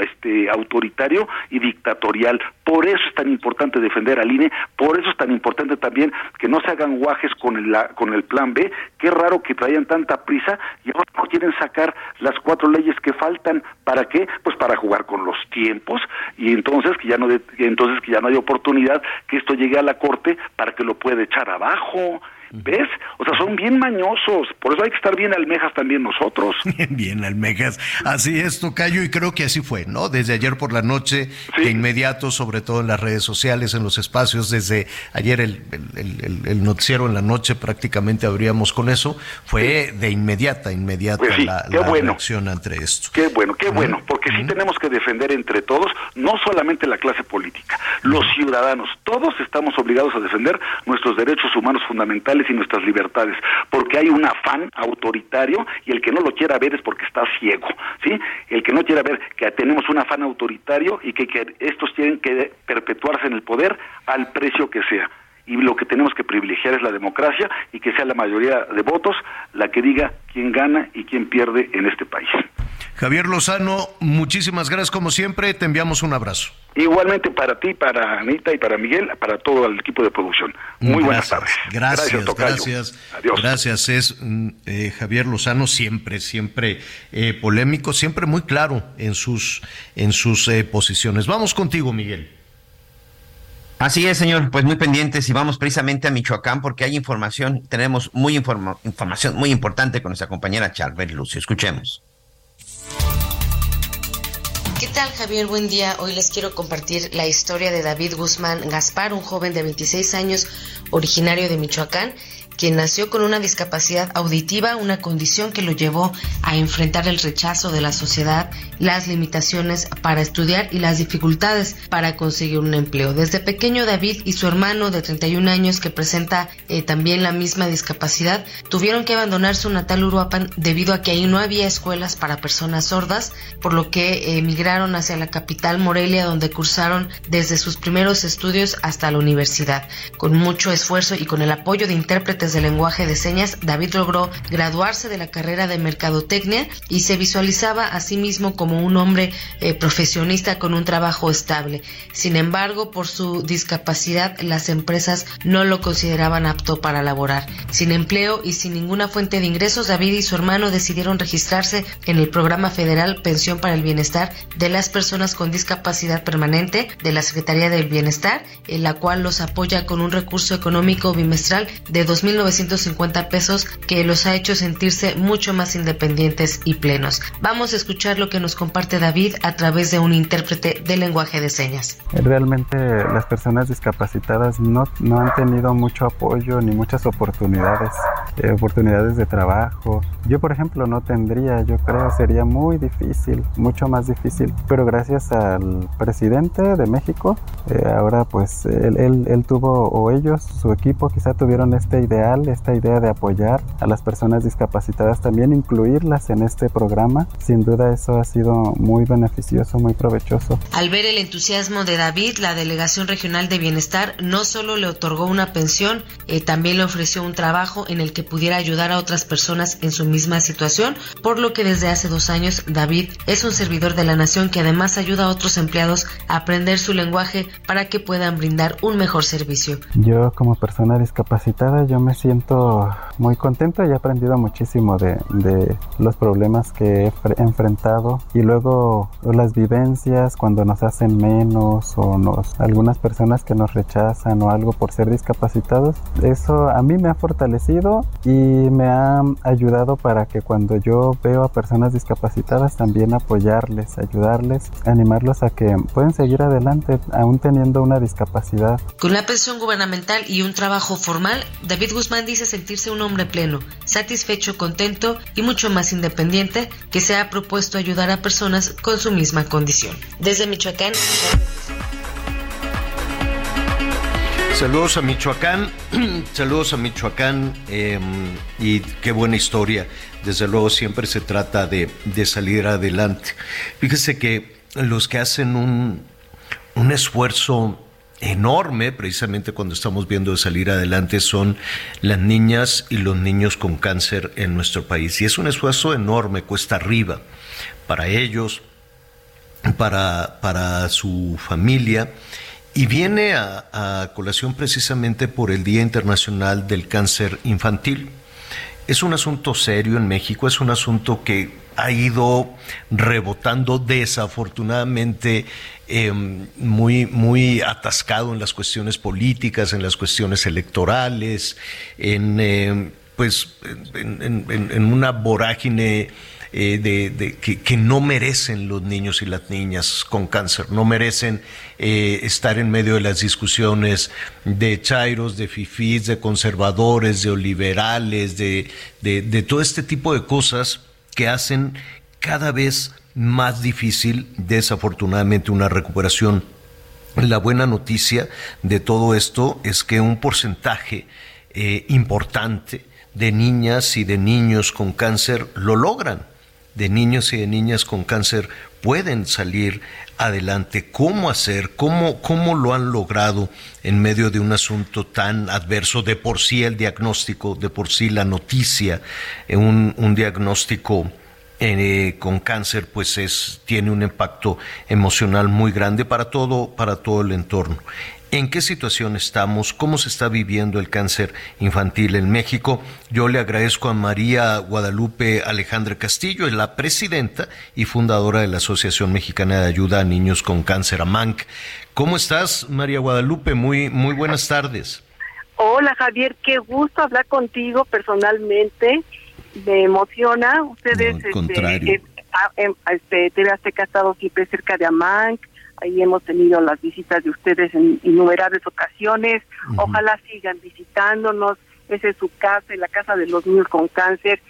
este, autoritario y dictatorial. Por eso es tan importante defender al INE, por eso es tan importante también que no se hagan guajes con el, con el plan B. Qué raro que traían tanta prisa y ahora no quieren sacar las cuatro leyes que faltan. ¿Para qué? Pues para jugar con los tiempos y entonces que ya no, entonces que ya no hay oportunidad que esto llegue a la Corte para que lo pueda echar abajo. ¿Ves? O sea, son bien mañosos. Por eso hay que estar bien almejas también nosotros. bien almejas. Así es, Tocayo, y creo que así fue, ¿no? Desde ayer por la noche, de inmediato, sobre todo en las redes sociales, en los espacios, desde ayer el, el, noticiero en la noche prácticamente abríamos con eso, fue de inmediata, inmediata pues la, reacción ante esto. Qué bueno, qué bueno, porque sí tenemos que defender entre todos, no solamente la clase política, los ciudadanos, todos estamos obligados a defender nuestros derechos humanos fundamentales y nuestras libertades, porque hay un afán autoritario y el que no lo quiera ver es porque está ciego, ¿sí? El que no quiera ver que tenemos un afán autoritario y que estos tienen que perpetuarse en el poder al precio que sea y lo que tenemos que privilegiar es la democracia y que sea la mayoría de votos la que diga quién gana y quién pierde en este país. Javier Lozano, muchísimas gracias como siempre, te enviamos un abrazo. Igualmente para ti, para Anita y para Miguel, para todo el equipo de producción. Muy buenas tardes. Gracias, gracias. Adiós. Gracias, es mm, eh, Javier Lozano siempre, siempre eh, polémico, siempre muy claro en sus, en sus eh, posiciones. Vamos contigo, Miguel. Así es, señor. Pues muy pendientes y vamos precisamente a Michoacán porque hay información, tenemos muy información muy importante con nuestra compañera Charbel Lucio. Escuchemos. ¿Qué tal Javier? Buen día. Hoy les quiero compartir la historia de David Guzmán Gaspar, un joven de 26 años originario de Michoacán quien nació con una discapacidad auditiva, una condición que lo llevó a enfrentar el rechazo de la sociedad, las limitaciones para estudiar y las dificultades para conseguir un empleo. Desde pequeño David y su hermano de 31 años que presenta eh, también la misma discapacidad tuvieron que abandonar su natal Uruapan debido a que ahí no había escuelas para personas sordas, por lo que emigraron hacia la capital Morelia donde cursaron desde sus primeros estudios hasta la universidad. Con mucho esfuerzo y con el apoyo de intérpretes de lenguaje de señas, David logró graduarse de la carrera de mercadotecnia y se visualizaba a sí mismo como un hombre eh, profesionista con un trabajo estable. Sin embargo, por su discapacidad, las empresas no lo consideraban apto para laborar. Sin empleo y sin ninguna fuente de ingresos, David y su hermano decidieron registrarse en el programa federal Pensión para el Bienestar de las personas con discapacidad permanente de la Secretaría del Bienestar, en la cual los apoya con un recurso económico bimestral de 2.000 950 pesos que los ha hecho sentirse mucho más independientes y plenos. Vamos a escuchar lo que nos comparte David a través de un intérprete de lenguaje de señas. Realmente las personas discapacitadas no, no han tenido mucho apoyo ni muchas oportunidades, eh, oportunidades de trabajo. Yo, por ejemplo, no tendría, yo creo, sería muy difícil, mucho más difícil, pero gracias al presidente de México, eh, ahora pues él, él, él tuvo, o ellos, su equipo quizá tuvieron esta idea esta idea de apoyar a las personas discapacitadas, también incluirlas en este programa. Sin duda eso ha sido muy beneficioso, muy provechoso. Al ver el entusiasmo de David, la Delegación Regional de Bienestar no solo le otorgó una pensión, eh, también le ofreció un trabajo en el que pudiera ayudar a otras personas en su misma situación, por lo que desde hace dos años David es un servidor de la nación que además ayuda a otros empleados a aprender su lenguaje para que puedan brindar un mejor servicio. Yo como persona discapacitada, yo me siento muy contento y he aprendido muchísimo de, de los problemas que he enfrentado y luego las vivencias cuando nos hacen menos o nos, algunas personas que nos rechazan o algo por ser discapacitados. Eso a mí me ha fortalecido y me ha ayudado para que cuando yo veo a personas discapacitadas también apoyarles, ayudarles, animarlos a que pueden seguir adelante aún teniendo una discapacidad. Con la pensión gubernamental y un trabajo formal, David Guzmán dice sentirse un hombre pleno, satisfecho, contento y mucho más independiente que se ha propuesto ayudar a personas con su misma condición. Desde Michoacán. Saludos a Michoacán, saludos a Michoacán em, y qué buena historia. Desde luego siempre se trata de, de salir adelante. Fíjese que los que hacen un, un esfuerzo enorme, precisamente cuando estamos viendo de salir adelante, son las niñas y los niños con cáncer en nuestro país. Y es un esfuerzo enorme, cuesta arriba, para ellos, para, para su familia. Y viene a, a colación precisamente por el Día Internacional del Cáncer Infantil. Es un asunto serio en México, es un asunto que ha ido rebotando desafortunadamente em, muy, muy atascado en las cuestiones políticas, en las cuestiones electorales, en, em, pues, en, una vorágine eh, de, que, no merecen los niños y las niñas con cáncer, no merecen eh, estar en medio de las discusiones de chairos, de fifís, de conservadores, de oliberales, de, de todo este tipo de cosas que hacen cada vez más difícil, desafortunadamente, una recuperación. La buena noticia de todo esto es que un porcentaje eh, importante de niñas y de niños con cáncer lo logran. De niños y de niñas con cáncer pueden salir adelante. ¿Cómo hacer? ¿Cómo, cómo lo han logrado en medio de un asunto tan adverso? De por sí el diagnóstico, de por sí la noticia, eh, un, un diagnóstico eh, con cáncer pues es tiene un impacto emocional muy grande para todo para todo el entorno en qué situación estamos, cómo se está viviendo el cáncer infantil en México. Yo le agradezco a María Guadalupe Alejandra Castillo, la presidenta y fundadora de la Asociación Mexicana de Ayuda a Niños con Cáncer, AMANC. ¿Cómo estás, María Guadalupe? Muy, muy buenas tardes. Hola, Javier, qué gusto hablar contigo personalmente. Me emociona. Ustedes, No, al contrario. este, ah, em, este, TV Azteca ha estado siempre cerca de AMANC. Ahí hemos tenido las visitas de ustedes en innumerables ocasiones. Ojalá sigan visitándonos. Esa es su casa la casa de los niños con cáncer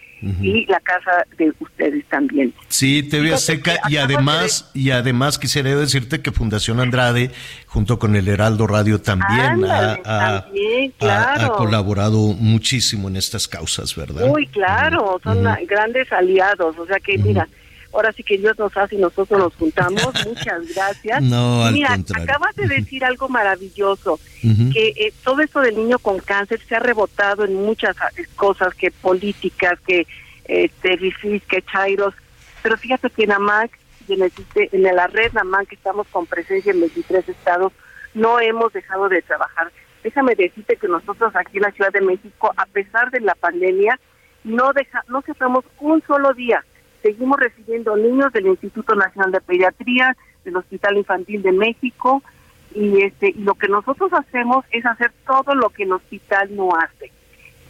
y la casa de ustedes también. Sí, TV Azteca y además y además quisiera decirte que Fundación Andrade junto con el Heraldo Radio también, ha- Ándale, ha, también, ha- ha claro. colaborado muchísimo en estas causas, ¿verdad? Muy claro, son Ujú. ah, grandes aliados. O sea que, mira, ahora sí que Dios nos hace y nosotros nos juntamos. Muchas gracias. No, al mira, contrario. acabas de decir algo maravilloso, que eh, todo esto del niño con cáncer se ha rebotado en muchas ah, cosas, que políticas, que este, que chairos. Pero fíjate que en AMAC en, el, en la red AMAC, que estamos con presencia en 23 estados, no hemos dejado de trabajar. Déjame decirte que nosotros aquí en la Ciudad de México, a pesar de la pandemia, no deja, no cerramos un solo día. Seguimos recibiendo niños del Instituto Nacional de Pediatría, del Hospital Infantil de México, y este y lo que nosotros hacemos es hacer todo lo que el hospital no hace.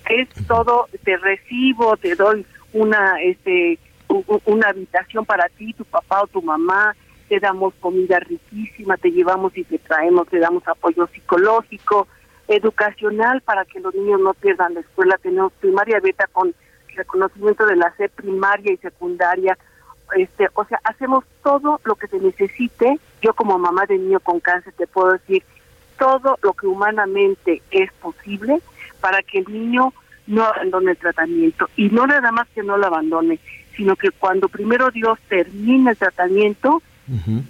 Es todo, te recibo, te doy una este una habitación para ti, tu papá o tu mamá, te damos comida riquísima, te llevamos y te traemos, te damos apoyo psicológico, educacional para que los niños no pierdan la escuela. Tenemos primaria beta con reconocimiento de la C primaria y secundaria. Este, o sea, hacemos todo lo que se necesite. Yo como mamá de niño con cáncer te puedo decir todo lo que humanamente es posible para que el niño no abandone el tratamiento. Y no nada más que no lo abandone, sino que cuando primero Dios termine el tratamiento,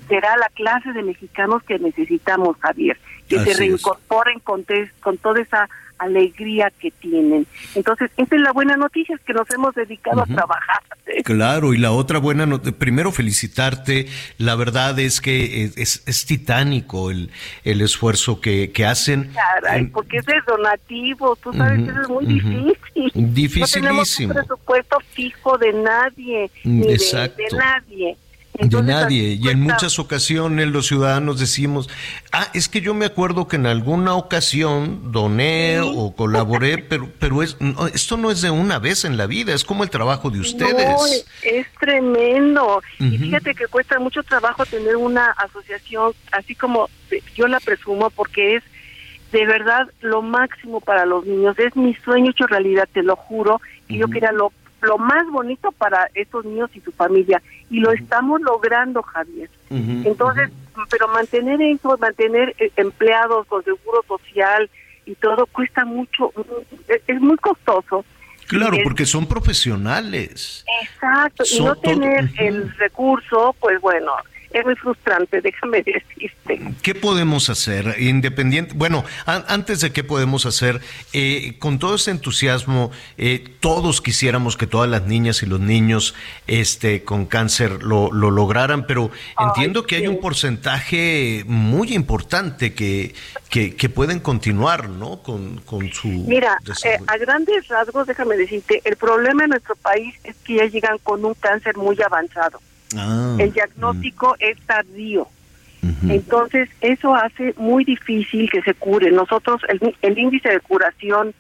será la clase de mexicanos que necesitamos, Javier, que Así se reincorporen con, te- con toda esa alegría que tienen. Entonces, esta es la buena noticia, es que nos hemos dedicado a trabajar. Claro, y la otra buena nota, primero felicitarte, la verdad es que es, es- es titánico el, el esfuerzo que, que hacen. Caray, En- porque es donativo, tú sabes eso es muy difícil. Dificilísimo. No tenemos un presupuesto fijo de nadie, ni de- de, nadie. De nadie. Y en muchas ocasiones los ciudadanos decimos, ah, es que yo me acuerdo que en alguna ocasión doné o colaboré, pero, pero es, no, esto no es de una vez en la vida, es como el trabajo de ustedes. No, es tremendo. Y fíjate que cuesta mucho trabajo tener una asociación, así como yo la presumo, porque es de verdad lo máximo para los niños. Es mi sueño hecho realidad, te lo juro, que yo quería lo, lo más bonito para estos niños y su familia. Y lo estamos logrando, Javier. Entonces, pero mantener eso, mantener eh, empleados con seguro social y todo cuesta mucho, mm, es, es muy costoso. Claro, es- porque son profesionales. Exacto, y no tener el recurso, pues bueno, es muy frustrante, déjame decirte. ¿Qué podemos hacer? Independiente, bueno, an- antes de qué podemos hacer, eh, con todo ese entusiasmo, eh, todos quisiéramos que todas las niñas y los niños este, con cáncer lo, lo lograran, pero entiendo que hay un porcentaje muy importante que, que, que pueden continuar, ¿no? Con, con su Mira, eh, a grandes rasgos, déjame decirte, el problema en nuestro país es que ya llegan con un cáncer muy avanzado. Ah, El diagnóstico es tardío. Entonces, eso hace muy difícil que se cure. Nosotros, el, el índice de curación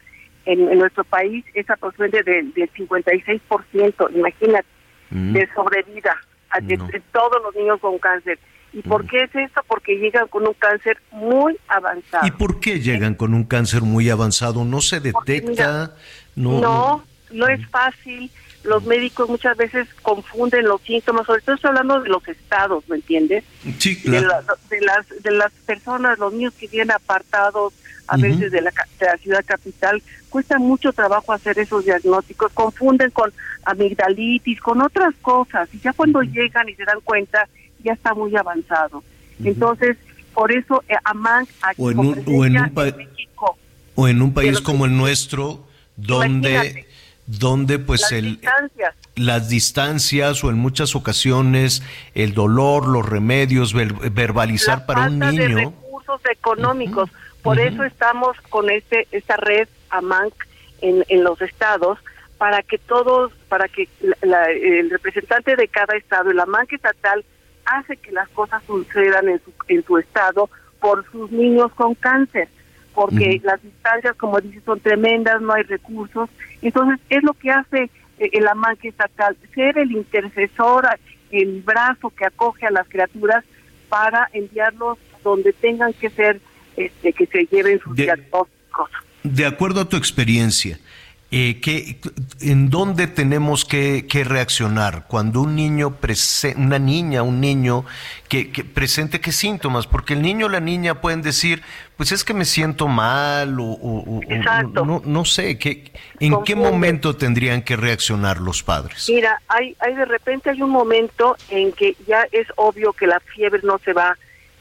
en, en nuestro país es aproximadamente del, del 56%, imagínate, Mm. de sobrevida a de, de todos los niños con cáncer. ¿Y por Mm. qué es esto? Porque llegan con un cáncer muy avanzado. ¿Y por qué llegan con un cáncer muy avanzado? ¿No se detecta? no, no, no es fácil. Los médicos muchas veces confunden los síntomas, sobre todo estoy hablando de los estados, ¿me entiendes? Sí, de, claro. la- de las de las personas, los niños que vienen apartados, a veces de la, de la ciudad capital, cuesta mucho trabajo hacer esos diagnósticos, confunden con amigdalitis, con otras cosas, y ya cuando llegan y se dan cuenta, ya está muy avanzado. Entonces, por eso eh, AMAN aquí O en un, o en un, presencia pa- en México, o en un país como el nuestro, donde, Imagínate. Donde pues las el, distancias, las distancias o en muchas ocasiones el dolor, los remedios, ver- verbalizar la para un falta de niño. recursos económicos. Por eso estamos con este esta red AMANC en, en los estados para que todos, para que la- la- el representante de cada estado, el AMANC estatal, hace que las cosas sucedan en su, en su estado por sus niños con cáncer, porque las distancias, como dice, son tremendas, no hay recursos. Entonces, es lo que hace eh, el AMANC estatal, ser el intercesor, el brazo que acoge a las criaturas para enviarlos donde tengan que ser, este, que se lleven sus De- diagnósticos. De acuerdo a tu experiencia, eh, ¿qué- ¿en dónde tenemos que, que reaccionar cuando un niño, prese- una niña, un niño que, que presente qué síntomas? Porque el niño o la niña pueden decir, pues es que me siento mal o, o- o- o no, no sé, ¿qué, ¿en qué momento tendrían que reaccionar los padres? Mira, hay, hay de repente hay un momento en que ya es obvio que la fiebre no se va,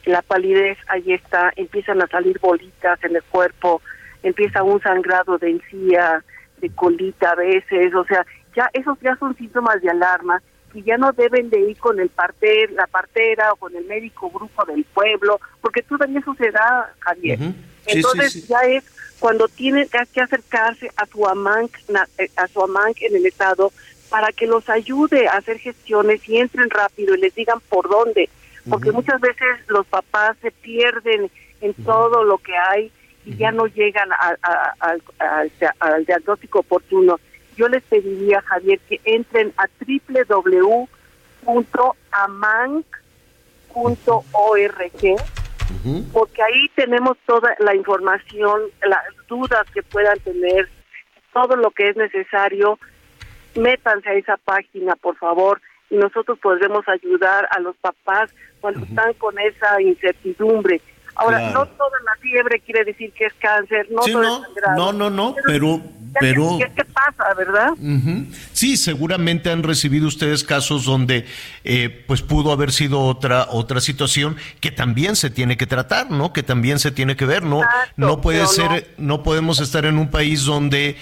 la palidez ahí está, empiezan a salir bolitas en el cuerpo, empieza un sangrado de encía, de colita a veces, o sea, ya esos ya son síntomas de alarma y ya no deben de ir con el parter, la partera o con el médico brujo del pueblo, porque eso se da, Javier. Sí, Entonces sí, sí. ya es cuando tienen que- acercarse a su AMANC, eh, a su AMANC en el estado para que los ayude a hacer gestiones y entren rápido y les digan por dónde, porque muchas veces los papás se pierden en todo lo que hay y ya no llegan a- a- al diagnóstico oportuno. Yo les pediría, Javier, que entren a www.amanc.org porque ahí tenemos toda la información, las dudas que puedan tener, todo lo que es necesario. Métanse a esa página, por favor, y nosotros podremos ayudar a los papás cuando están con esa incertidumbre. Ahora, Claro. no toda la fiebre quiere decir que es cáncer, no Sí, todo no, es sangrado. no, no, no, pero, pero, ¿Qué, qué pasa, verdad? Sí, seguramente han recibido ustedes casos donde eh, pues pudo haber sido otra otra situación que también se tiene que tratar, ¿no? Que también se tiene que ver, ¿no? no puede ser, no. podemos estar en un país donde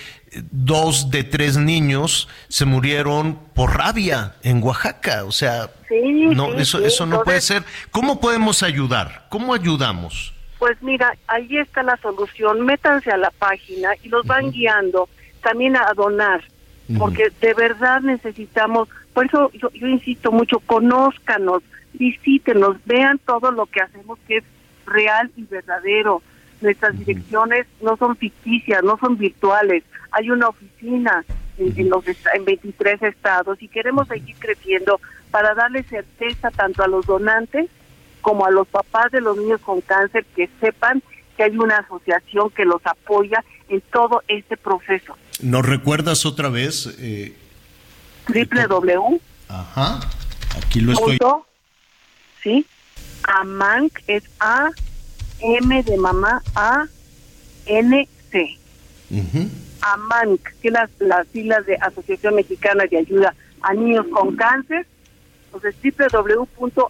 dos de tres niños se murieron por rabia en Oaxaca, o sea, Sí, no, sí, eso sí, eso no puede ser. ¿Cómo podemos ayudar? ¿Cómo ayudamos? Pues mira, ahí está la solución. Métanse a la página y los van guiando también a donar, porque de verdad necesitamos, por eso yo, yo insisto mucho, conózcanos, visítenos, vean todo lo que hacemos que es real y verdadero. Nuestras direcciones no son ficticias, no son virtuales. Hay una oficina en, en los en 23 estados y queremos seguir creciendo para darle certeza tanto a los donantes como a los papás de los niños con cáncer que sepan que hay una asociación que los apoya en todo este proceso. ¿Nos recuerdas otra vez? Eh, www. ajá, aquí lo estoy. punto, ¿sí? AMANC es A, M de mamá, A, N, C. Ujú. AMANC, que las, las siglas de Asociación Mexicana de Ayuda a Niños con Cáncer. Entonces, www.amanc.org.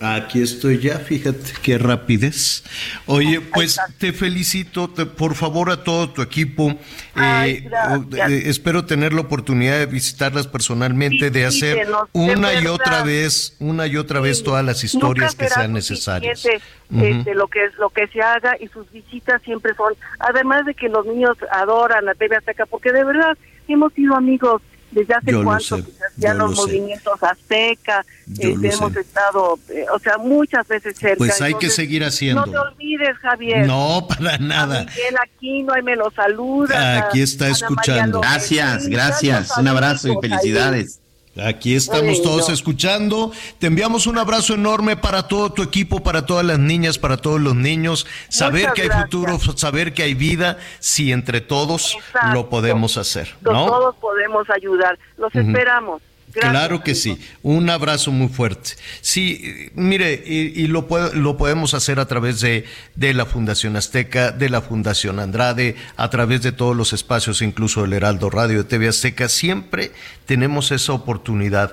Aquí estoy ya, fíjate qué rapidez. Oye, pues te felicito, te- por favor a todo tu equipo. Ay, Eh, eh, espero tener la oportunidad de visitarlas personalmente, de hacer una y verdad. otra vez, una y otra vez todas las historias que sean necesarias. Ujú. este, lo que lo que se haga y sus visitas siempre son además de que los niños adoran a TV Azteca porque de verdad hemos sido amigos desde hace Yo cuánto sé, que yo los lo movimientos Azteca Yo este, lo hemos sé. estado eh, o sea muchas veces cerca Pues hay que entonces, seguir haciendo. no te olvides Javier No, para a nada. Miguel Aquino ahí me lo saluda Aquí está escuchando. Gracias, gracias. Un abrazo y felicidades. Aquí estamos todos escuchando. Te enviamos un abrazo enorme para todo tu equipo, para todas las niñas, para todos los niños. Saber Muchas que hay gracias. futuro, saber que hay vida, si entre todos Exacto. lo podemos hacer, Todos ¿no? Todos podemos ayudar los esperamos Claro que sí. Un abrazo muy fuerte. Sí, mire, y, lo, lo podemos hacer a través de, de, la Fundación Azteca, de la Fundación Andrade, a través de todos los espacios, incluso el Heraldo Radio de TV Azteca. Siempre tenemos esa oportunidad.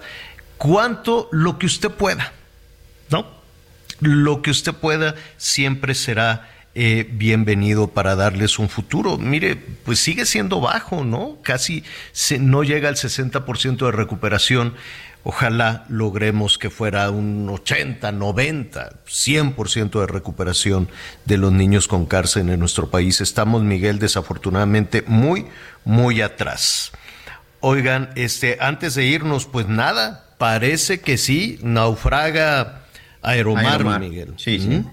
¿Cuánto? Lo que usted pueda, ¿no? Lo que usted pueda siempre será eh, bienvenido para darles un futuro. Mire, pues sigue siendo bajo, ¿no? Casi se, no llega al 60% de recuperación. Ojalá logremos que fuera un 80, 90, 100% de recuperación de los niños con cárcel en nuestro país. Estamos, Miguel, desafortunadamente muy, muy atrás. Oigan, este, antes de irnos, pues nada, parece que sí, naufraga Aeromar, Miguel. Sí, sí.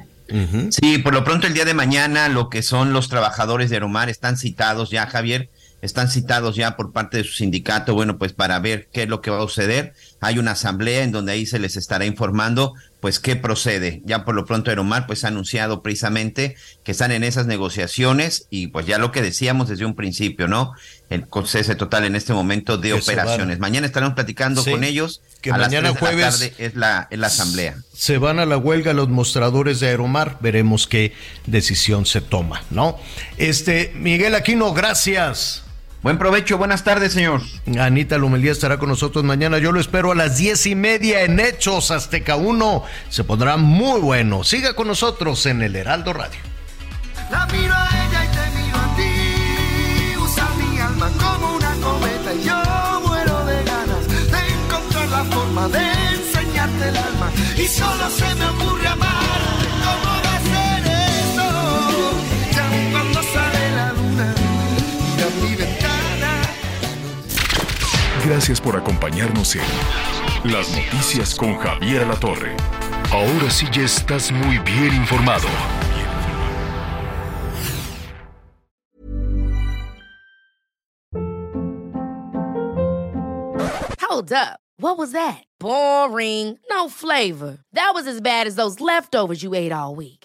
Sí, por lo pronto el día de mañana lo que son los trabajadores de Aeromar están citados ya, Javier, están citados ya por parte de su sindicato, bueno, pues para ver qué es lo que va a suceder. Hay una asamblea en donde ahí se les estará informando, pues qué procede. Ya por lo pronto Aeromar pues ha anunciado precisamente que están en esas negociaciones y pues ya lo que decíamos desde un principio, ¿no? El cese total en este momento de operaciones. Mañana estaremos platicando con ellos. Que mañana jueves es la, es la asamblea. Se van a la huelga los mostradores de Aeromar, veremos qué decisión se toma, ¿no? Este, Miguel Aquino, gracias. Buen provecho, buenas tardes, señor. Anita Lumelía estará con nosotros mañana. Yo lo espero a las diez y media en Hechos Azteca 1. Se pondrá muy bueno. Siga con nosotros en el Heraldo Radio. La miro a ella y te miro a ti. Usa mi alma como una cometa y yo muero de ganas de encontrar la forma de enseñarte el alma. Y solo se me ocurre amar. Gracias por acompañarnos en Las Noticias con Javier La Torre. Ahora sí ya estás muy bien informado. Hold up. What was that? Boring. No flavor. That was as bad as those leftovers you ate all week.